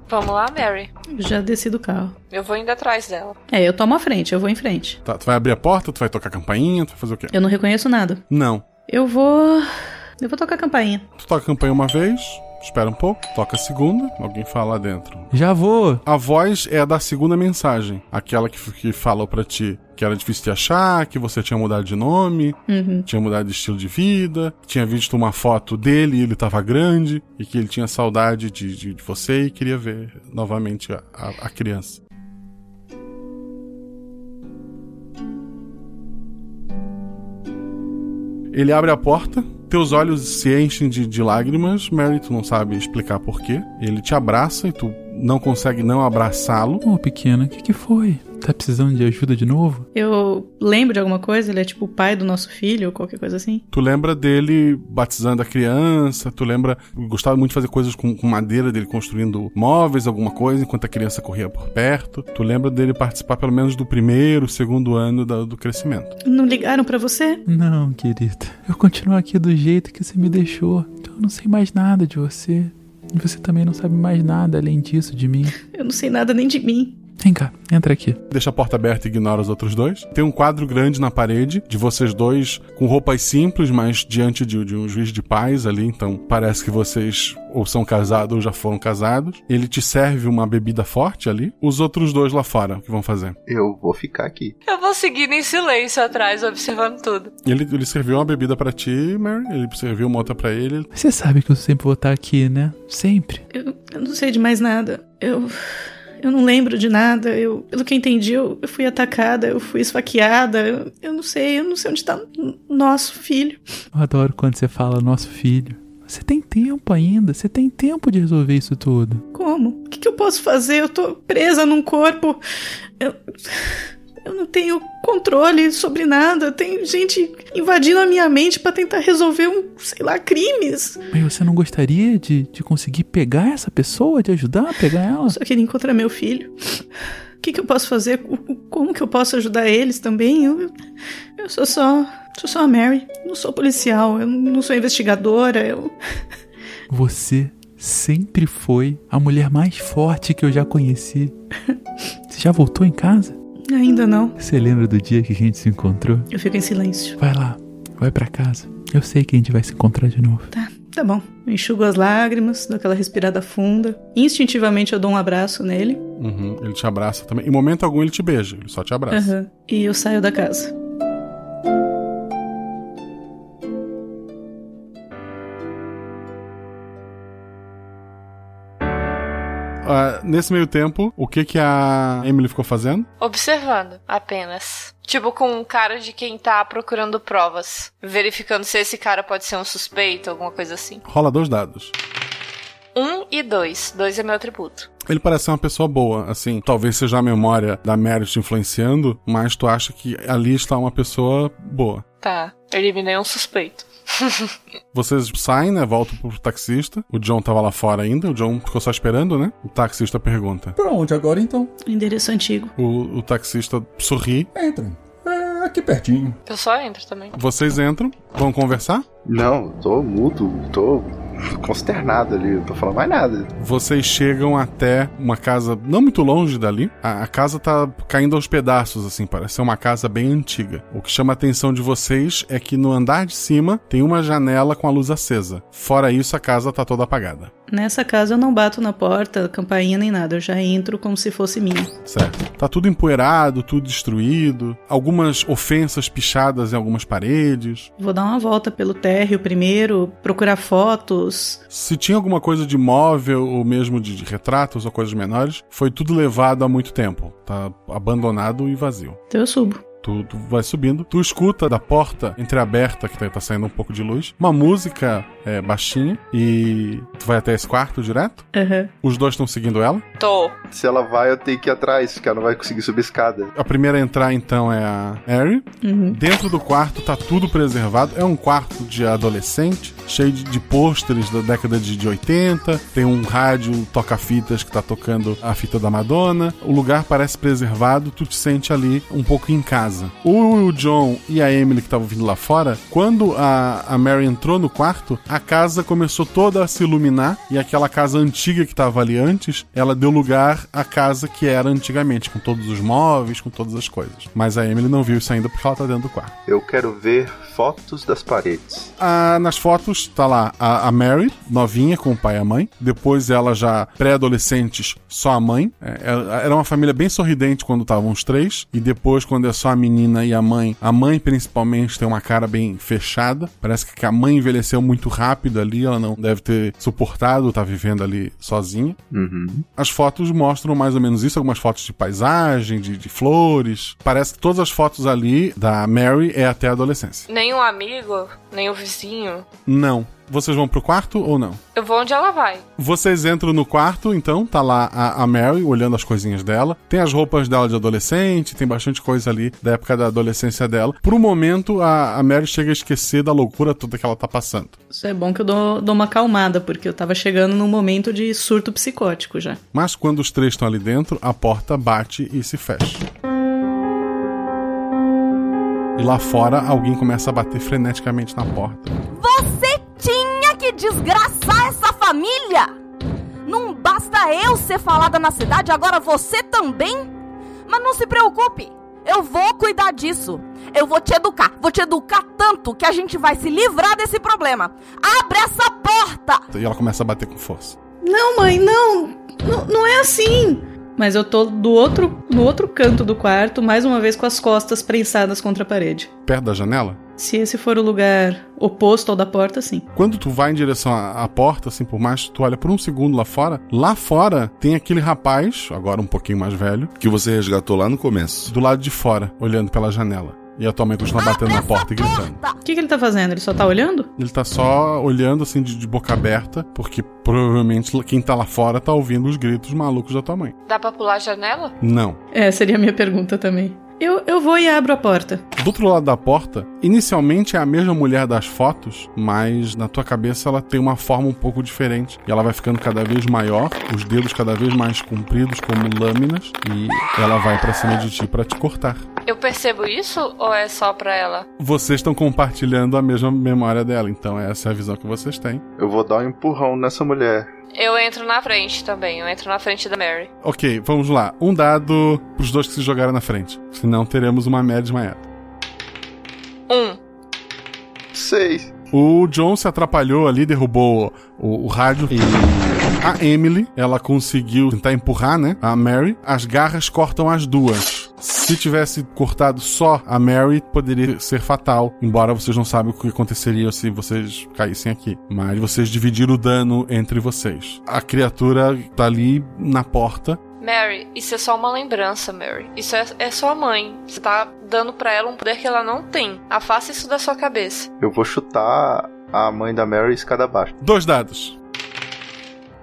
Vamos lá, Mary. Já desci do carro. Eu vou indo atrás dela. É, eu tomo a frente, eu vou em frente. Tá, tu vai abrir a porta, tu vai tocar a campainha, tu vai fazer o quê? Eu não reconheço nada. Não. Eu vou. Eu vou tocar a campainha. Tu toca a campainha uma vez, espera um pouco, toca a segunda, alguém fala lá dentro. Já vou. A voz é a da segunda mensagem. Aquela que, que falou pra ti que era difícil de achar, que você tinha mudado de nome, Uhum. tinha mudado de estilo de vida, tinha visto uma foto dele e ele tava grande, e que ele tinha saudade de, de, de você e queria ver novamente a, a, a criança. Ele abre a porta, teus olhos se enchem de, de lágrimas, Mary, tu não sabe explicar porquê. Ele te abraça e tu não consegue não abraçá-lo. Ô, pequena, o que, que foi? Tá precisando de ajuda de novo? Eu lembro de alguma coisa? Ele é tipo o pai do nosso filho ou qualquer coisa assim? Tu lembra dele batizando a criança, tu lembra, gostava muito de fazer coisas com, com madeira, dele construindo móveis, alguma coisa, enquanto a criança corria por perto. Tu lembra dele participar pelo menos do primeiro, segundo ano da- do crescimento. Não ligaram pra você? Não, querida. Eu continuo aqui do jeito que você me deixou. Então eu não sei mais nada de você. Você também não sabe mais nada além disso de mim. Eu não sei nada nem de mim. Vem cá, entra aqui. Deixa a porta aberta e ignora os outros dois. Tem um quadro grande na parede de vocês dois com roupas simples, mas diante de, de um juiz de paz ali. Então parece que vocês ou são casados ou já foram casados. Ele te serve uma bebida forte ali. Os outros dois lá fora, o que vão fazer? Eu vou ficar aqui. Eu vou seguir em silêncio atrás, observando tudo. Ele, ele serviu uma bebida para ti, Mary. Ele serviu uma outra para ele. Você sabe que eu sempre vou estar aqui, né? Sempre. Eu, eu não sei de mais nada. Eu. Eu não lembro de nada. Eu, pelo que eu entendi, eu, eu fui atacada, eu fui esfaqueada. Eu, eu não sei, eu não sei onde tá nosso filho. Eu adoro quando você fala nosso filho. Você tem tempo ainda, você tem tempo de resolver isso tudo. Como? O que, que eu posso fazer? Eu tô presa num corpo. Eu. Eu não tenho controle sobre nada. Tem gente invadindo a minha mente para tentar resolver um, sei lá, crimes. Mas você não gostaria de, de conseguir pegar essa pessoa, de ajudar a pegar ela? Eu só queria encontrar meu filho. O que, que eu posso fazer? Como que eu posso ajudar eles também? Eu, eu sou só. Sou só a Mary. Não sou policial. Eu não sou investigadora. Eu. Você sempre foi a mulher mais forte que eu já conheci. Você já voltou em casa? Ainda não. Você lembra do dia que a gente se encontrou? Eu fico em silêncio. Vai lá, vai para casa. Eu sei que a gente vai se encontrar de novo. Tá, tá bom. Eu enxugo as lágrimas, dou aquela respirada funda. Instintivamente eu dou um abraço nele. Uhum, ele te abraça também. Em momento algum ele te beija, ele só te abraça. Uhum. E eu saio da casa. Uh, nesse meio tempo, o que que a Emily ficou fazendo? Observando, apenas. Tipo, com um cara de quem tá procurando provas. Verificando se esse cara pode ser um suspeito, alguma coisa assim. Rola dois dados. Um e dois. Dois é meu atributo. Ele parece ser uma pessoa boa, assim, talvez seja a memória da Mary te influenciando, mas tu acha que ali está uma pessoa boa. Tá, eliminei um suspeito. Vocês saem, né? Voltam pro taxista. O John tava lá fora ainda. O John ficou só esperando, né? O taxista pergunta: Pra onde agora então? Endereço antigo. O, o taxista sorri. Entrem. É aqui pertinho. Eu só entro também. Vocês entram, vão conversar? Não, tô mudo, tô consternado ali, não tô falando mais nada. Vocês chegam até uma casa não muito longe dali. A, a, casa tá caindo aos pedaços, assim, parece ser uma casa bem antiga. O que chama a atenção de vocês é que no andar de cima tem uma janela com a luz acesa. Fora isso, a casa tá toda apagada. Nessa casa eu não bato na porta, campainha nem nada, eu já entro como se fosse minha. Certo. Tá tudo empoeirado, tudo destruído, algumas ofensas pichadas em algumas paredes. Vou dar uma volta pelo térreo primeiro, procurar fotos. Se tinha alguma coisa de móvel ou mesmo de, de retratos ou coisas menores, foi tudo levado há muito tempo. Tá abandonado e vazio. Então eu subo. Tu, tu, vai subindo, tu escuta da porta entreaberta, que tá, tá saindo um pouco de luz, uma música é, baixinha e tu vai até esse quarto direto. Uhum. Os dois estão seguindo ela. Tô. Se ela vai, eu tenho que ir atrás, que ela não vai conseguir subir escada. A primeira a entrar, então, é a Harry. Uhum. Dentro do quarto tá tudo preservado. É um quarto de adolescente, cheio de, de pôsteres da década de, de 80. Tem um rádio toca-fitas que tá tocando a fita da Madonna. O lugar parece preservado, tu te sente ali um pouco em casa. O John e a Emily que estavam vindo lá fora, quando a, a Mary entrou no quarto, a casa começou toda a se iluminar e aquela casa antiga que estava ali antes, ela deu lugar à casa que era antigamente, com todos os móveis, com todas as coisas. Mas a Emily não viu isso ainda porque ela tá dentro do quarto. Eu quero ver fotos das paredes. Ah, nas fotos tá lá a, a, Mary, novinha, com o pai e a mãe. Depois ela já pré-adolescentes, só a mãe. É, era uma família bem sorridente quando estavam os três. E depois, quando é só a menina e a mãe, a mãe principalmente tem uma cara bem fechada. Parece que a mãe envelheceu muito rápido ali. Ela não deve ter suportado estar tá vivendo ali sozinha. Uhum. As fotos mostram mais ou menos isso. Algumas fotos de paisagem, de, de flores. Parece que todas as fotos ali da Mary é até a adolescência. Nem um amigo, nem o vizinho. Não. Vocês vão pro quarto ou não? Eu vou onde ela vai. Vocês entram no quarto, então, tá lá a, a, Mary olhando as coisinhas dela. Tem as roupas dela de adolescente, tem bastante coisa ali da época da adolescência dela. Por um momento, a, a Mary chega a esquecer da loucura toda que ela tá passando. Isso é bom que eu dou, dou uma acalmada, porque eu tava chegando num momento de surto psicótico já. Mas quando os três estão ali dentro, a porta bate e se fecha. E lá fora, alguém começa a bater freneticamente na porta. Você tinha que desgraçar essa família! Não basta eu ser falada na cidade, agora você também? Mas não se preocupe, eu vou cuidar disso. Eu vou te educar, vou te educar tanto que a gente vai se livrar desse problema. Abre essa porta! E ela começa a bater com força. Não, mãe, não. Não, não é assim. Mas eu tô do outro, no outro canto do quarto, mais uma vez com as costas prensadas contra a parede. Perto da janela? Se esse for o lugar oposto ao da porta, sim. Quando tu vai em direção à, à porta, assim, por mais que tu olha por um segundo lá fora, lá fora tem aquele rapaz, agora um pouquinho mais velho, Que você resgatou lá no começo. do lado de fora, olhando pela janela. E atualmente continua batendo na porta e gritando. O que, que ele tá fazendo? Ele só tá olhando? Ele tá só olhando assim de, de boca aberta, porque provavelmente quem tá lá fora tá ouvindo os gritos malucos da tua mãe. Dá pra pular a janela? Não. É, seria a minha pergunta também. Eu, eu vou e abro a porta. Do outro lado da porta, inicialmente é a mesma mulher das fotos, mas na tua cabeça ela tem uma forma um pouco diferente. E ela vai ficando cada vez maior, os dedos cada vez mais compridos como lâminas, e ela vai pra cima de ti pra te cortar. Eu percebo isso ou é só pra ela? Vocês estão compartilhando a mesma memória dela, então essa é a visão que vocês têm. Eu vou dar um empurrão nessa mulher. Eu entro na frente também, eu entro na frente da Mary. Ok, vamos lá. Um dado pros dois que se jogaram na frente. Senão teremos uma média desmaiada. Um. Seis. O John se atrapalhou ali, derrubou o, o rádio e a Emily, ela conseguiu tentar empurrar, né? A Mary. As garras cortam as duas. Se tivesse cortado só a Mary, poderia ser fatal. Embora vocês não sabem o que aconteceria se vocês caíssem aqui. Mas vocês dividiram o dano entre vocês. A criatura tá ali na porta. Mary, isso é só uma lembrança, Mary. Isso é, é sua mãe. Você tá dando pra ela um poder que ela não tem. Afasta isso da sua cabeça. Eu vou chutar a mãe da Mary escada abaixo. Dois dados.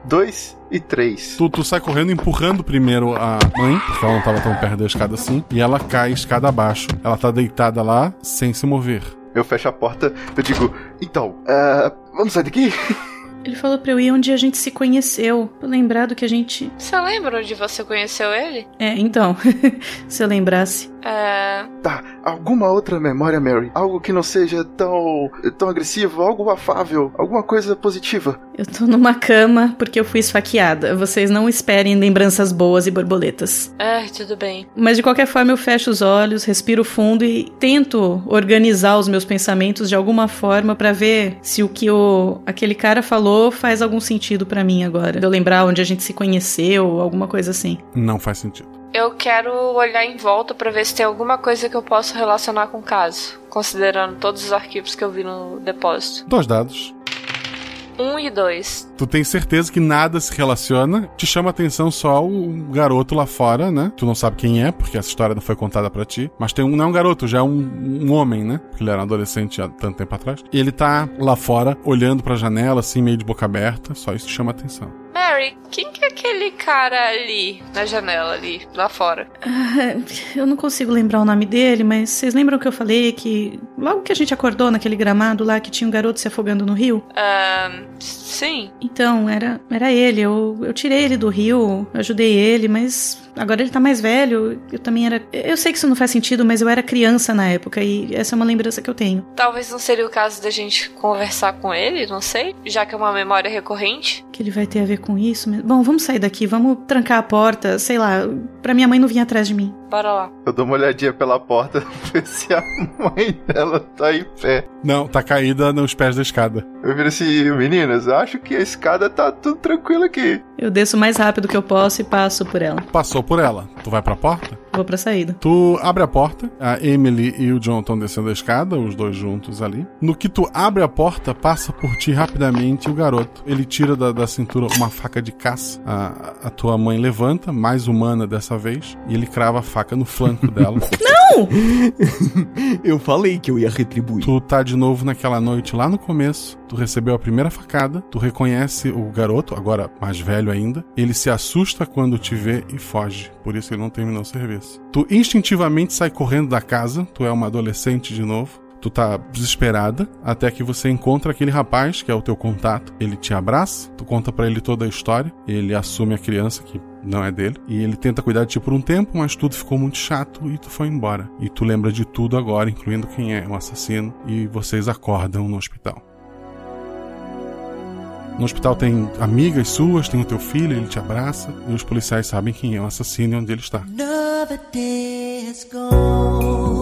Dois e três. Tu, tu sai correndo empurrando primeiro a mãe, porque ela não tava tão perto da escada assim, e ela cai escada abaixo. Ela tá deitada lá, sem se mover. Eu fecho a porta, eu digo, então, eh, vamos sair daqui? Ele falou pra eu ir onde a gente se conheceu. Pra lembrar do que a gente. Você lembra onde você conheceu ele? É, então. se eu lembrasse. É. Tá, alguma outra memória, Mary? Algo que não seja tão, tão agressivo, algo afável, alguma coisa positiva. Eu tô numa cama porque eu fui esfaqueada. Vocês não esperem lembranças boas e borboletas. É, tudo bem. Mas de qualquer forma eu fecho os olhos, respiro fundo e tento organizar os meus pensamentos de alguma forma pra ver se o que o aquele cara falou faz algum sentido pra mim agora. De eu lembrar onde a gente se conheceu, alguma coisa assim. Não faz sentido. Eu quero olhar em volta pra ver se tem alguma coisa que eu possa relacionar com o caso, considerando todos os arquivos que eu vi no depósito. Dois dados. Um e dois. Tu tem certeza que nada se relaciona. Te chama atenção só o garoto lá fora, né? Tu não sabe quem é, porque essa história não foi contada pra ti. Mas tem um, não é um garoto, já é um, um homem, né? Porque ele era um adolescente há tanto tempo atrás. E ele tá lá fora, olhando pra janela, assim, meio de boca aberta. Só isso te chama atenção. Mary, quem que aquele cara ali, na janela ali, lá fora? Ah, eu não consigo lembrar o nome dele, mas vocês lembram que eu falei que logo que a gente acordou naquele gramado lá que tinha um garoto se afogando no rio? Ahn, sim. Então, era, era ele. Eu, eu tirei ele do rio, ajudei ele, mas agora ele tá mais velho. Eu também era. Eu sei que isso não faz sentido, mas eu era criança na época e essa é uma lembrança que eu tenho. Talvez não seria o caso da gente conversar com ele, não sei, já que é uma memória recorrente. Que ele vai ter a ver com isso mesmo. Bom, vamos sair daqui, vamos trancar a porta, sei lá, pra minha mãe não vir atrás de mim. Bora lá. Eu dou uma olhadinha pela porta ver se a mãe dela tá em pé. Não, tá caída nos pés da escada. Eu viro assim, meninas, acho que a escada tá tudo tranquilo aqui. Eu desço o mais rápido que eu posso e passo por ela. Passou por ela. Tu vai pra porta? Vou pra saída. Tu abre a porta, a Emily e o John estão descendo a escada, os dois juntos ali. No que tu abre a porta, passa por ti rapidamente o garoto. Ele tira da, da cintura uma faca de caça. A, a tua mãe levanta, mais humana dessa vez, e ele crava a faca no flanco dela. Não! eu falei que eu ia retribuir. Tu tá de novo naquela noite lá no começo. Tu recebeu a primeira facada, tu reconhece o garoto, agora mais velho ainda. Ele se assusta quando te vê e foge. Por isso ele não terminou o serviço. Tu instintivamente sai correndo da casa, tu é uma adolescente de novo. Tu tá desesperada até que você encontra aquele rapaz que é o teu contato. Ele te abraça, tu conta para ele toda a história. Ele assume a criança que não é dele. E ele tenta cuidar de ti por um tempo, mas tudo ficou muito chato e tu foi embora. E tu lembra de tudo agora, incluindo quem é o assassino. E vocês acordam no hospital. No hospital tem amigas suas, tem o teu filho, ele te abraça e os policiais sabem quem é o assassino e onde ele está. Another day gone.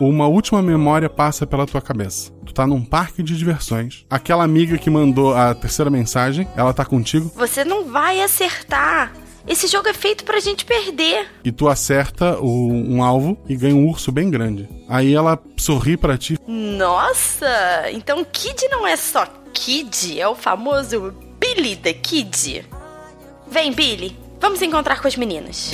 Uma última memória passa pela tua cabeça. Tu tá num parque de diversões. Aquela amiga que mandou a terceira mensagem, ela tá contigo Você não vai acertar. Esse jogo é feito pra gente perder. e tu acerta o- um alvo e ganha um urso bem grande. Aí ela sorri pra ti. Nossa! Então Kid não é só Kid, é o famoso Billy the Kid. Vem, Billy, vamos encontrar com as meninas.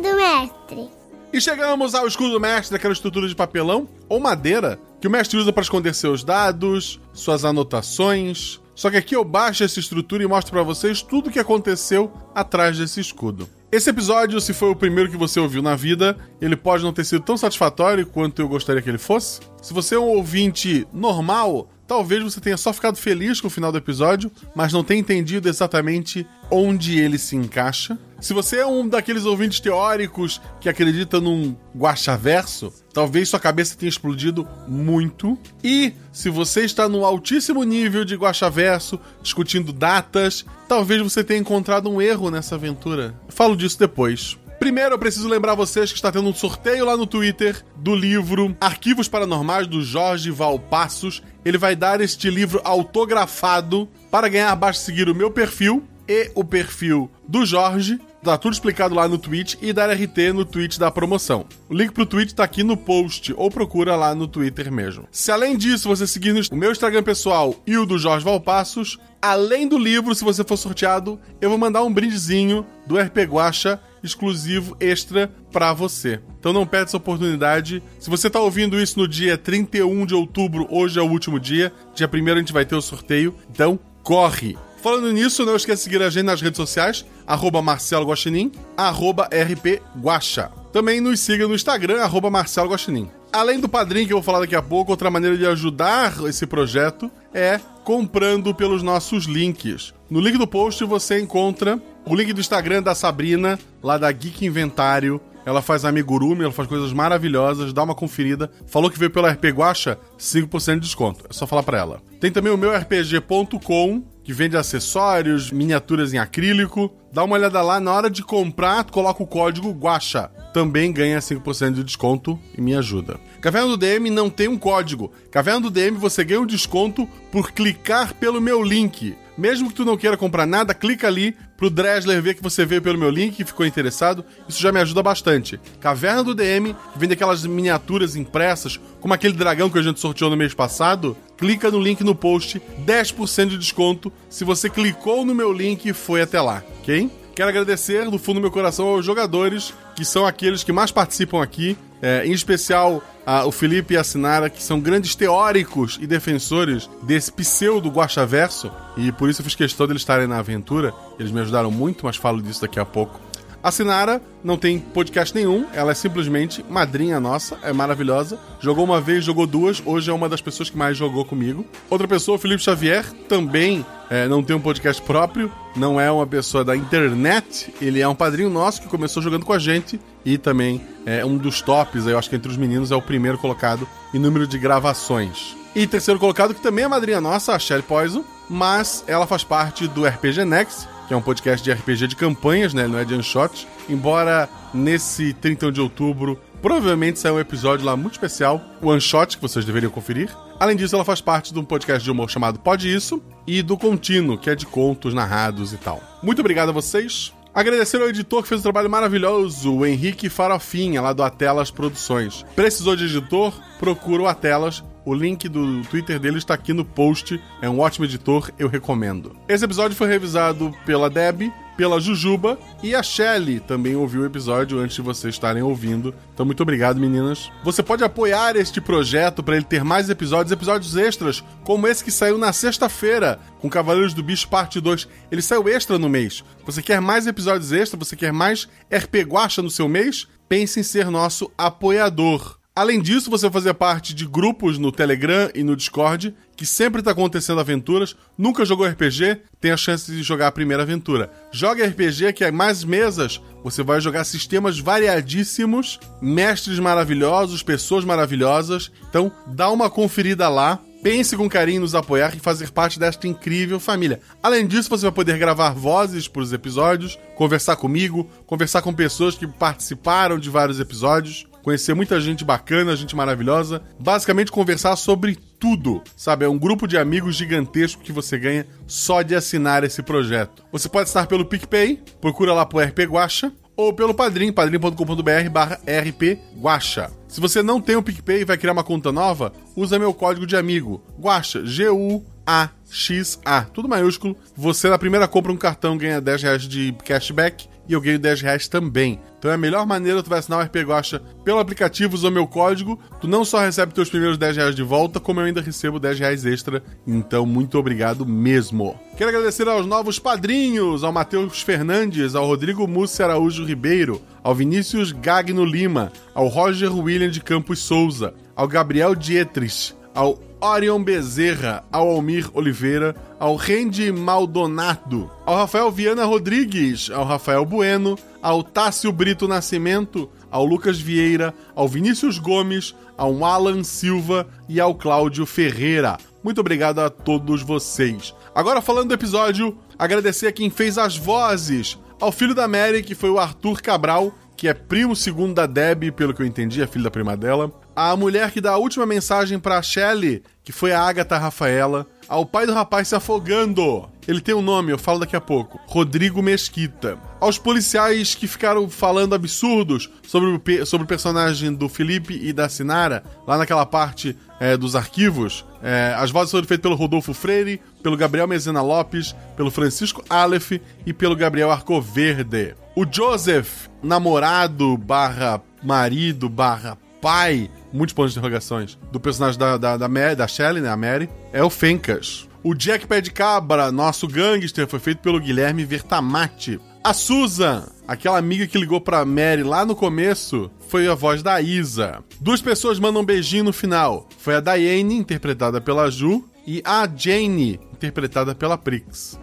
Escudo do mestre. E chegamos ao escudo do mestre, daquela estrutura de papelão ou madeira que o mestre usa para esconder seus dados, suas anotações. Só que aqui eu baixo essa estrutura e mostro para vocês tudo o que aconteceu atrás desse escudo. Esse episódio, se foi o primeiro que você ouviu na vida, ele pode não ter sido tão satisfatório quanto eu gostaria que ele fosse. Se você é um ouvinte normal, talvez você tenha só ficado feliz com o final do episódio, mas não tenha entendido exatamente onde ele se encaixa. Se você é um daqueles ouvintes teóricos que acredita num guaxaverso, talvez sua cabeça tenha explodido muito. E se você está no altíssimo nível de guaxaverso, discutindo datas, talvez você tenha encontrado um erro nessa aventura. Falo disso depois. Primeiro, eu preciso lembrar vocês que está tendo um sorteio lá no Twitter do livro Arquivos Paranormais do Jorge Valpassos. Ele vai dar este livro autografado. Para ganhar, basta seguir o meu perfil e o perfil do Jorge. Tá tudo explicado lá no tweet e dar RT no tweet da promoção. O link pro tweet tá aqui no post ou procura lá no Twitter mesmo. Se além disso você seguir no- meu Instagram pessoal e o do Jorge Valpassos, além do livro, se você for sorteado, eu vou mandar um brindezinho do RP Guacha exclusivo extra pra você. Então não perde essa oportunidade. Se você tá ouvindo isso no dia 31 de outubro, hoje é o último dia. Dia 1 a gente vai ter o sorteio. Então corre! Falando nisso, não esqueça de seguir a gente nas redes sociais, arroba Marcelo Guaxinim, arroba RP Guaxa. Também nos siga no Instagram, arroba Marcelo Guaxinim. Além do padrinho que eu vou falar daqui a pouco, outra maneira de ajudar esse projeto é comprando pelos nossos links. No link do post você encontra o link do Instagram da Sabrina, lá da Geek Inventário. Ela faz amigurumi, ela faz coisas maravilhosas, dá uma conferida. Falou que veio pela RP Guacha, 5% de desconto. É só falar pra ela. Tem também o meu RPG.com, que vende acessórios, miniaturas em acrílico. Dá uma olhada lá, na hora de comprar, coloca o código GUACHA. Também ganha 5% de desconto e me ajuda. Caverna do DM não tem um código. Caverna do DM você ganha um desconto por clicar pelo meu link. Mesmo que tu não queira comprar nada, clica ali pro Dresler ver que você veio pelo meu link e ficou interessado. Isso já me ajuda bastante. Caverna do DM, que vende aquelas miniaturas impressas, como aquele dragão que a gente sorteou no mês passado. Clica no link no post, 10% de desconto se você clicou no meu link e foi até lá, ok? Quero agradecer do fundo do meu coração aos jogadores, que são aqueles que mais participam aqui, é, em especial a- o Felipe e a Sinara, que são grandes teóricos e defensores desse pseudo Guaxaverso, e por isso eu fiz questão deles estarem na aventura. Eles me ajudaram muito, mas falo disso daqui a pouco. A Sinara não tem podcast nenhum, ela é simplesmente madrinha nossa, é maravilhosa. Jogou uma vez, jogou duas, hoje é uma das pessoas que mais jogou comigo. Outra pessoa, Felipe Xavier, também é, não tem um podcast próprio, não é uma pessoa da internet, ele é um padrinho nosso que começou jogando com a gente e também é um dos tops, eu acho que entre os meninos é o primeiro colocado em número de gravações. E terceiro colocado, que também é madrinha nossa, a Shelly Poison, mas ela faz parte do RPG Next, que é um podcast de RPG de campanhas, né? Ele não é de one-shot. Embora nesse 31 de outubro provavelmente saia um episódio lá muito especial, o One Shot, que vocês deveriam conferir. Além disso, ela faz parte de um podcast de humor chamado Pode Isso e do Contínuo, que é de contos narrados e tal. Muito obrigado a vocês. Agradecer ao editor que fez um trabalho maravilhoso, o Henrique Farofinha, lá do Atelas Produções. Precisou de editor? Procura o Atelas. O link do Twitter dele está aqui no post. É um ótimo editor, eu recomendo. Esse episódio foi revisado pela Deb, pela Jujuba e a Shelly também ouviu o episódio antes de vocês estarem ouvindo. Então, muito obrigado, meninas. Você pode apoiar este projeto para ele ter mais episódios, episódios extras, como esse que saiu na sexta-feira, com Cavaleiros do Bicho Parte 2. Ele saiu extra no mês. Você quer mais episódios extra? Você quer mais RP Guacha no seu mês? Pense em ser nosso apoiador. Além disso, você vai fazer parte de grupos no Telegram e no Discord, que sempre está acontecendo aventuras. Nunca jogou RPG? Tem a chance de jogar a primeira aventura. Joga RPG, que é mais mesas. Você vai jogar sistemas variadíssimos, mestres maravilhosos, pessoas maravilhosas. Então, dá uma conferida lá. Pense com carinho nos apoiar e fazer parte desta incrível família. Além disso, você vai poder gravar vozes para os episódios, conversar comigo, conversar com pessoas que participaram de vários episódios conhecer muita gente bacana, gente maravilhosa, basicamente conversar sobre tudo, sabe? É um grupo de amigos gigantesco que você ganha só de assinar esse projeto. Você pode estar pelo PicPay, procura lá por RP Guacha, ou pelo Padrim, padrim.com.br barra RP Guacha. Se você não tem o PicPay e vai criar uma conta nova, usa meu código de amigo, Guacha, G-U-A-X-A, tudo maiúsculo. Você na primeira compra um cartão ganha 10 reais de cashback e eu ganho 10 reais também. Então é a melhor maneira tu vai assinar o RP Guacha pelo aplicativo, usa o meu código. Tu não só recebe teus primeiros 10 reais de volta, como eu ainda recebo 10 reais extra. Então, muito obrigado mesmo. Quero agradecer aos novos padrinhos, ao Matheus Fernandes, ao Rodrigo Mussi Araújo Ribeiro, ao Vinícius Gagno Lima, ao Roger William de Campos Souza, ao Gabriel Dietrich, ao Orion Bezerra, ao Almir Oliveira, ao Rendi Maldonado, ao Rafael Viana Rodrigues, ao Rafael Bueno, ao Tássio Brito Nascimento, ao Lucas Vieira, ao Vinícius Gomes, ao Alan Silva e ao Cláudio Ferreira. Muito obrigado a todos vocês. Agora falando do episódio, agradecer a quem fez as vozes, ao filho da Mary, que foi o Arthur Cabral, que é primo segundo da Deb, pelo que eu entendi, é filho da prima dela. A mulher que dá a última mensagem pra Shelley, que foi a Agatha Rafaela. Ao pai do rapaz se afogando. Ele tem um nome, eu falo daqui a pouco. Rodrigo Mesquita. Aos policiais que ficaram falando absurdos sobre o, sobre o personagem do Felipe e da Sinara, lá naquela parte é, dos arquivos. É, as vozes foram feitas pelo Rodolfo Freire, pelo Gabriel Mezena Lopes, pelo Francisco Aleph e pelo Gabriel Arcoverde. O Joseph, namorado barra marido barra pai, muitos pontos de interrogações, do personagem da, da, da, Mary, da Shelley, né, a Mary, é o Fencas. O Jack Pé de Cabra, nosso gangster, foi feito pelo Guilherme Vertamati. A Susan, aquela amiga que ligou pra Mary lá no começo, foi a voz da Isa. Duas pessoas mandam um beijinho no final. Foi a Diane, interpretada pela Ju, e a Jane, interpretada pela Prix.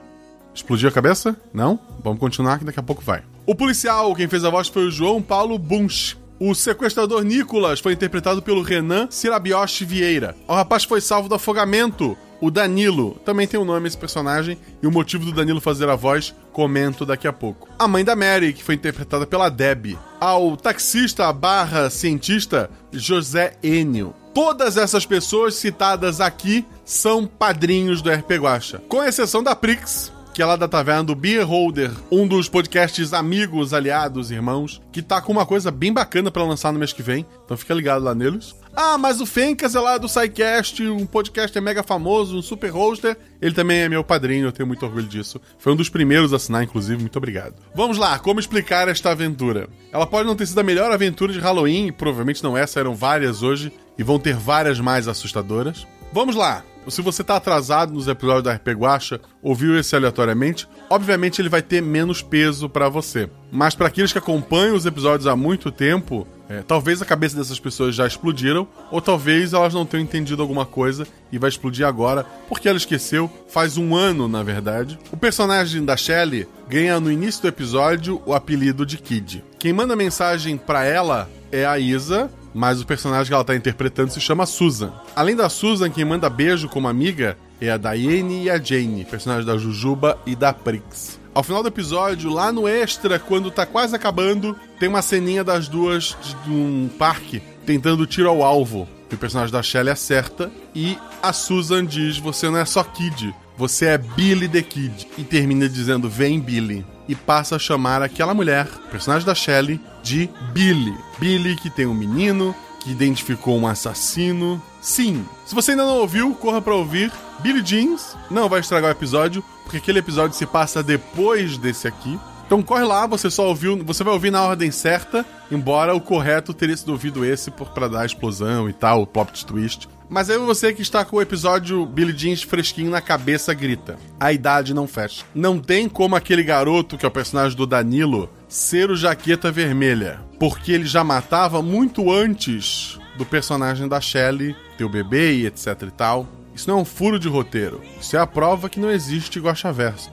Explodiu a cabeça? Não? Vamos continuar que daqui a pouco vai. O policial, quem fez a voz foi o João Paulo Bunch. O sequestrador Nicolas foi interpretado pelo Renan Sirabioshi Vieira. O rapaz foi salvo do afogamento. O Danilo, também tem um nome esse personagem, e o motivo do Danilo fazer a voz, comento daqui a pouco. A mãe da Mary, que foi interpretada pela Deb. Ao taxista barra cientista, José Enio. Todas essas pessoas citadas aqui são padrinhos do RP Guacha. Com exceção da Prix, que é lá da taverna do Beer Holder, um dos podcasts amigos, aliados, irmãos, que tá com uma coisa bem bacana para lançar no mês que vem. Então fica ligado lá neles. Ah, mas o Fencas é lá do SciCast, um podcast é mega famoso, um super hoster. Ele também é meu padrinho, eu tenho muito orgulho disso. Foi um dos primeiros a assinar, inclusive, muito obrigado. Vamos lá, como explicar esta aventura? Ela pode não ter sido a melhor aventura de Halloween, provavelmente não essa, eram várias hoje, e vão ter várias mais assustadoras. Vamos lá! Se você tá atrasado nos episódios da RP Guacha, ouviu esse aleatoriamente, obviamente ele vai ter menos peso para você. Mas para aqueles que acompanham os episódios há muito tempo, é, talvez a cabeça dessas pessoas já explodiram, ou talvez elas não tenham entendido alguma coisa e vai explodir agora, porque ela esqueceu, faz um ano na verdade. O personagem da Shelley ganha no início do episódio o apelido de Kid. Quem manda mensagem para ela é a Isa, mas o personagem que ela tá interpretando se chama Susan. Além da Susan, quem manda beijo como amiga é a Diane e a Jane, personagens da Jujuba e da Prix. Ao final do episódio, lá no extra, quando tá quase acabando, tem uma ceninha das duas de um parque tentando tiro ao alvo. O personagem da Shelley acerta e a Susan diz: Você não é só Kid, você é Billy the Kid. E termina dizendo: Vem, Billy. E passa a chamar aquela mulher, personagem da Shelley, de Billy. Billy, que tem um menino, que identificou um assassino, Sim, se você ainda não ouviu, corra pra ouvir. Billy Jeans não vai estragar o episódio, porque aquele episódio se passa depois desse aqui. Então corre lá, você só ouviu, você vai ouvir na ordem certa, embora o correto teria sido ouvido esse para dar a explosão e tal, o plot twist. Mas aí você que está com o episódio Billy Jeans fresquinho na cabeça grita. A idade não fecha. Não tem como aquele garoto, que é o personagem do Danilo, ser o Jaqueta Vermelha. Porque ele já matava muito antes do personagem da Shelley ter o bebê e etc e tal. Isso não é um furo de roteiro. Isso é a prova que não existe Verso.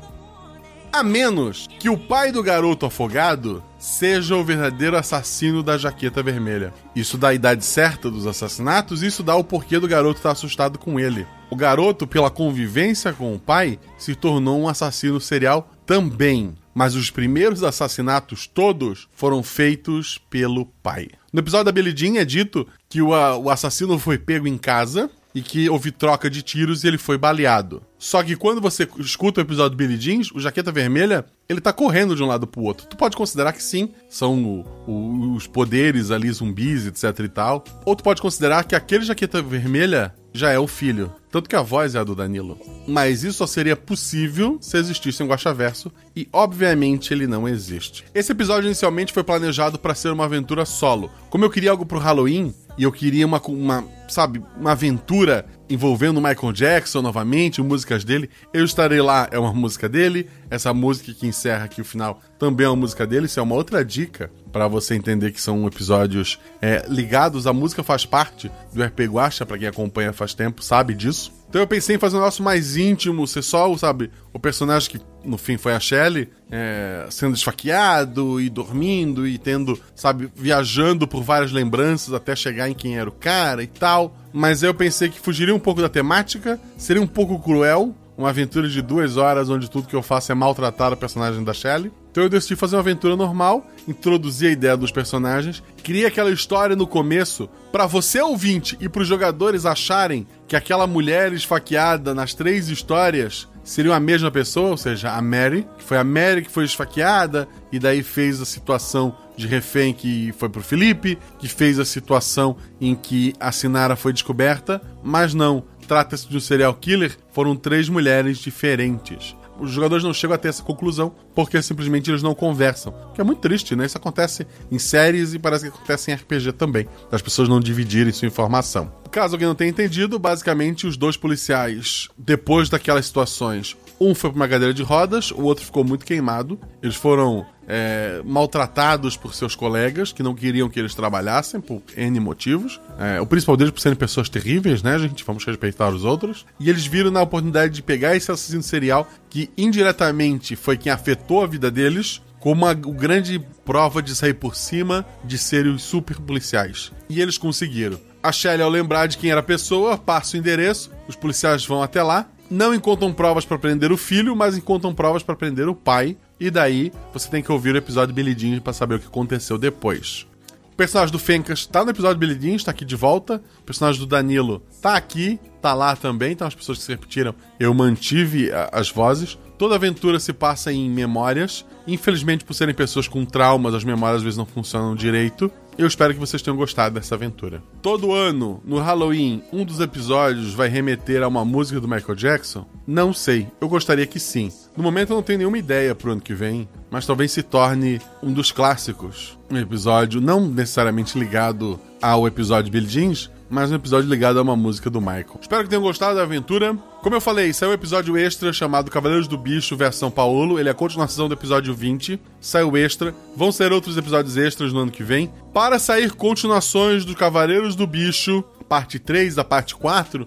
A menos que o pai do garoto afogado seja o verdadeiro assassino da jaqueta vermelha. Isso dá a idade certa dos assassinatos, isso dá o porquê do garoto estar assustado com ele. O garoto, pela convivência com o pai, se tornou um assassino serial também. Mas os primeiros assassinatos todos foram feitos pelo pai. No episódio da Jean é dito que o, o assassino foi pego em casa e que houve troca de tiros e ele foi baleado. Só que quando você escuta o episódio do Billy Jeans, o Jaqueta Vermelha, ele tá correndo de um lado pro outro. Tu pode considerar que sim, são o, o, os poderes ali, zumbis, etc e tal. Ou tu pode considerar que aquele Jaqueta Vermelha já é o filho. Tanto que a voz é a do Danilo. Mas isso só seria possível se existisse um Guaxaverso, e obviamente ele não existe. Esse episódio inicialmente foi planejado para ser uma aventura solo. Como eu queria algo pro Halloween, e eu queria uma, uma, sabe, uma aventura envolvendo Michael Jackson novamente, músicas dele. Eu estarei lá, é uma música dele. Essa música que encerra aqui o final também é uma música dele. Isso é uma outra dica para você entender que são episódios é, ligados. A música faz parte do RP Guacha, para quem acompanha faz tempo, sabe disso. Então eu pensei em fazer um negócio mais íntimo, ser só, sabe, o personagem que no fim foi a Shelley, é, sendo esfaqueado e dormindo e tendo, sabe, viajando por várias lembranças até chegar em quem era o cara e tal. Mas eu pensei que fugiria um pouco da temática, seria um pouco cruel, uma aventura de duas horas onde tudo que eu faço é maltratar o personagem da Shelley. Então eu decidi fazer uma aventura normal, introduzir a ideia dos personagens, criei aquela história no começo para você ouvinte e para os jogadores acharem que aquela mulher esfaqueada nas três histórias seriam a mesma pessoa, ou seja, a Mary, que foi a Mary que foi esfaqueada e daí fez a situação de refém que foi pro Felipe, que fez a situação em que a Sinara foi descoberta, mas não, trata-se de um serial killer, foram três mulheres diferentes os jogadores não chegam a ter essa conclusão porque simplesmente eles não conversam. Que é muito triste, né? Isso acontece em séries e parece que acontece em RPG também, das pessoas não dividirem sua informação. Caso alguém não tenha entendido, basicamente os dois policiais, depois daquelas situações, um foi para uma cadeira de rodas, o outro ficou muito queimado. Eles foram é, maltratados por seus colegas que não queriam que eles trabalhassem por N motivos. É, o principal deles por serem pessoas terríveis, né, gente? Vamos respeitar os outros. E eles viram na oportunidade de pegar esse assassino serial que indiretamente foi quem afetou a vida deles como uma grande prova de sair por cima de serem os super policiais. E eles conseguiram. A Shelly, ao lembrar de quem era a pessoa, passa o endereço, os policiais vão até lá, não encontram provas para prender o filho, mas encontram provas para prender o pai. E daí você tem que ouvir o episódio Billy Jean para saber o que aconteceu depois. O personagem do Fencas tá no episódio Billy Jean, está aqui de volta. O personagem do Danilo tá aqui, tá lá também. Então as pessoas que se repetiram, eu mantive a, as vozes. Toda aventura se passa em memórias. Infelizmente, por serem pessoas com traumas, as memórias às vezes não funcionam direito. Eu espero que vocês tenham gostado dessa aventura. Todo ano, no Halloween, um dos episódios vai remeter a uma música do Michael Jackson? Não sei. Eu gostaria que sim. No momento eu não tenho nenhuma ideia pro ano que vem, mas talvez se torne um dos clássicos. Um episódio não necessariamente ligado ao episódio Billie Jeans, mais um episódio ligado a uma música do Michael. Espero que tenham gostado da aventura. Como eu falei, saiu um episódio extra chamado Cavaleiros do Bicho versão Paulo. Ele é a continuação do episódio 20. Saiu extra. Vão ser outros episódios extras no ano que vem. Para sair continuações do Cavaleiros do Bicho, parte 3 da parte 4,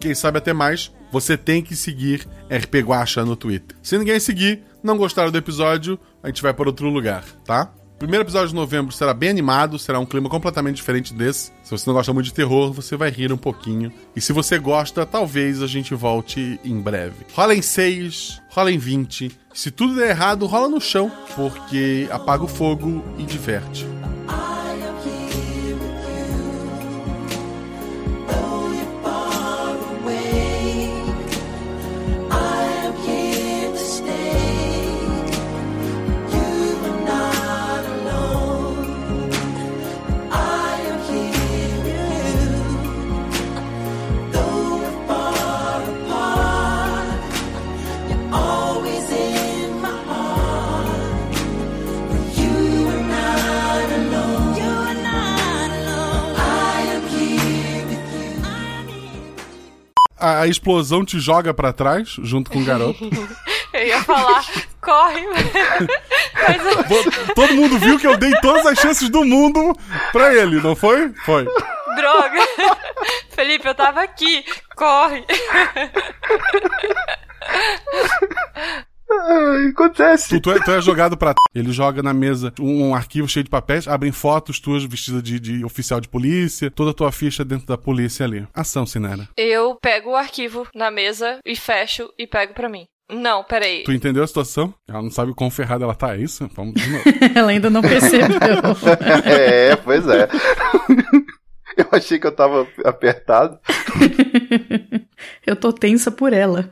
quem sabe até mais, você tem que seguir RP Guacha no Twitter. Se ninguém seguir, não gostaram do episódio, a gente vai para outro lugar, tá? Primeiro episódio de novembro será bem animado, será um clima completamente diferente desse. Se você não gosta muito de terror, você vai rir um pouquinho. E se você gosta, talvez a gente volte em breve. Rola em 6, rola em 20. Se tudo der errado, rola no chão, porque apaga o fogo e diverte. A explosão te joga pra trás, junto com o garoto. Eu ia falar, corre. Mas Todo mundo viu que eu dei todas as chances do mundo pra ele, não foi? Foi. Droga! Felipe, eu tava aqui. Corre! Acontece. Tu, tu é, tu é jogado pra. Ele joga na mesa um, um arquivo cheio de papéis, abrem fotos tuas vestidas de, de oficial de polícia, toda a tua ficha dentro da polícia ali. Ação, Sinera. Eu pego o arquivo na mesa e fecho e pego pra mim. Não, peraí. Tu entendeu a situação? Ela não sabe o quão ferrada ela tá, é isso? Vamos de novo. Ela ainda não percebeu. é, pois é. Eu achei que eu tava apertado. Eu tô tensa por ela.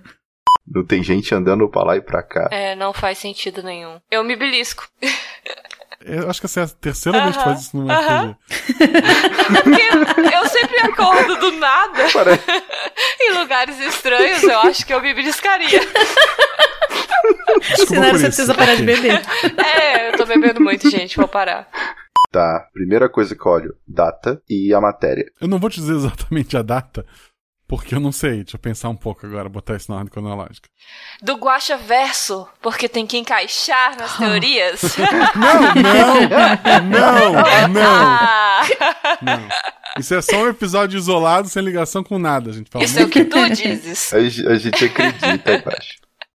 Não tem gente andando pra lá e pra cá. É, não faz sentido nenhum. Eu me belisco. Eu acho que essa é a terceira vez que tu faz isso no Aham. RPG. É porque eu sempre acordo do nada. em lugares estranhos, eu acho que eu me beliscaria. Sinara, você precisa parar de beber. É, eu tô bebendo muito, gente. Vou parar. Tá, primeira coisa que eu olho, data e a matéria. Eu não vou te dizer exatamente a data, porque eu não sei. Deixa eu pensar um pouco agora, botar isso na ordem cronológica. Do Guacha Verso, porque tem que encaixar nas teorias. Não, não, não. Ah, Não. Isso é só um episódio isolado, sem ligação com nada, gente. Isso é o que tu dizes. A, ge- a gente acredita, eu acho.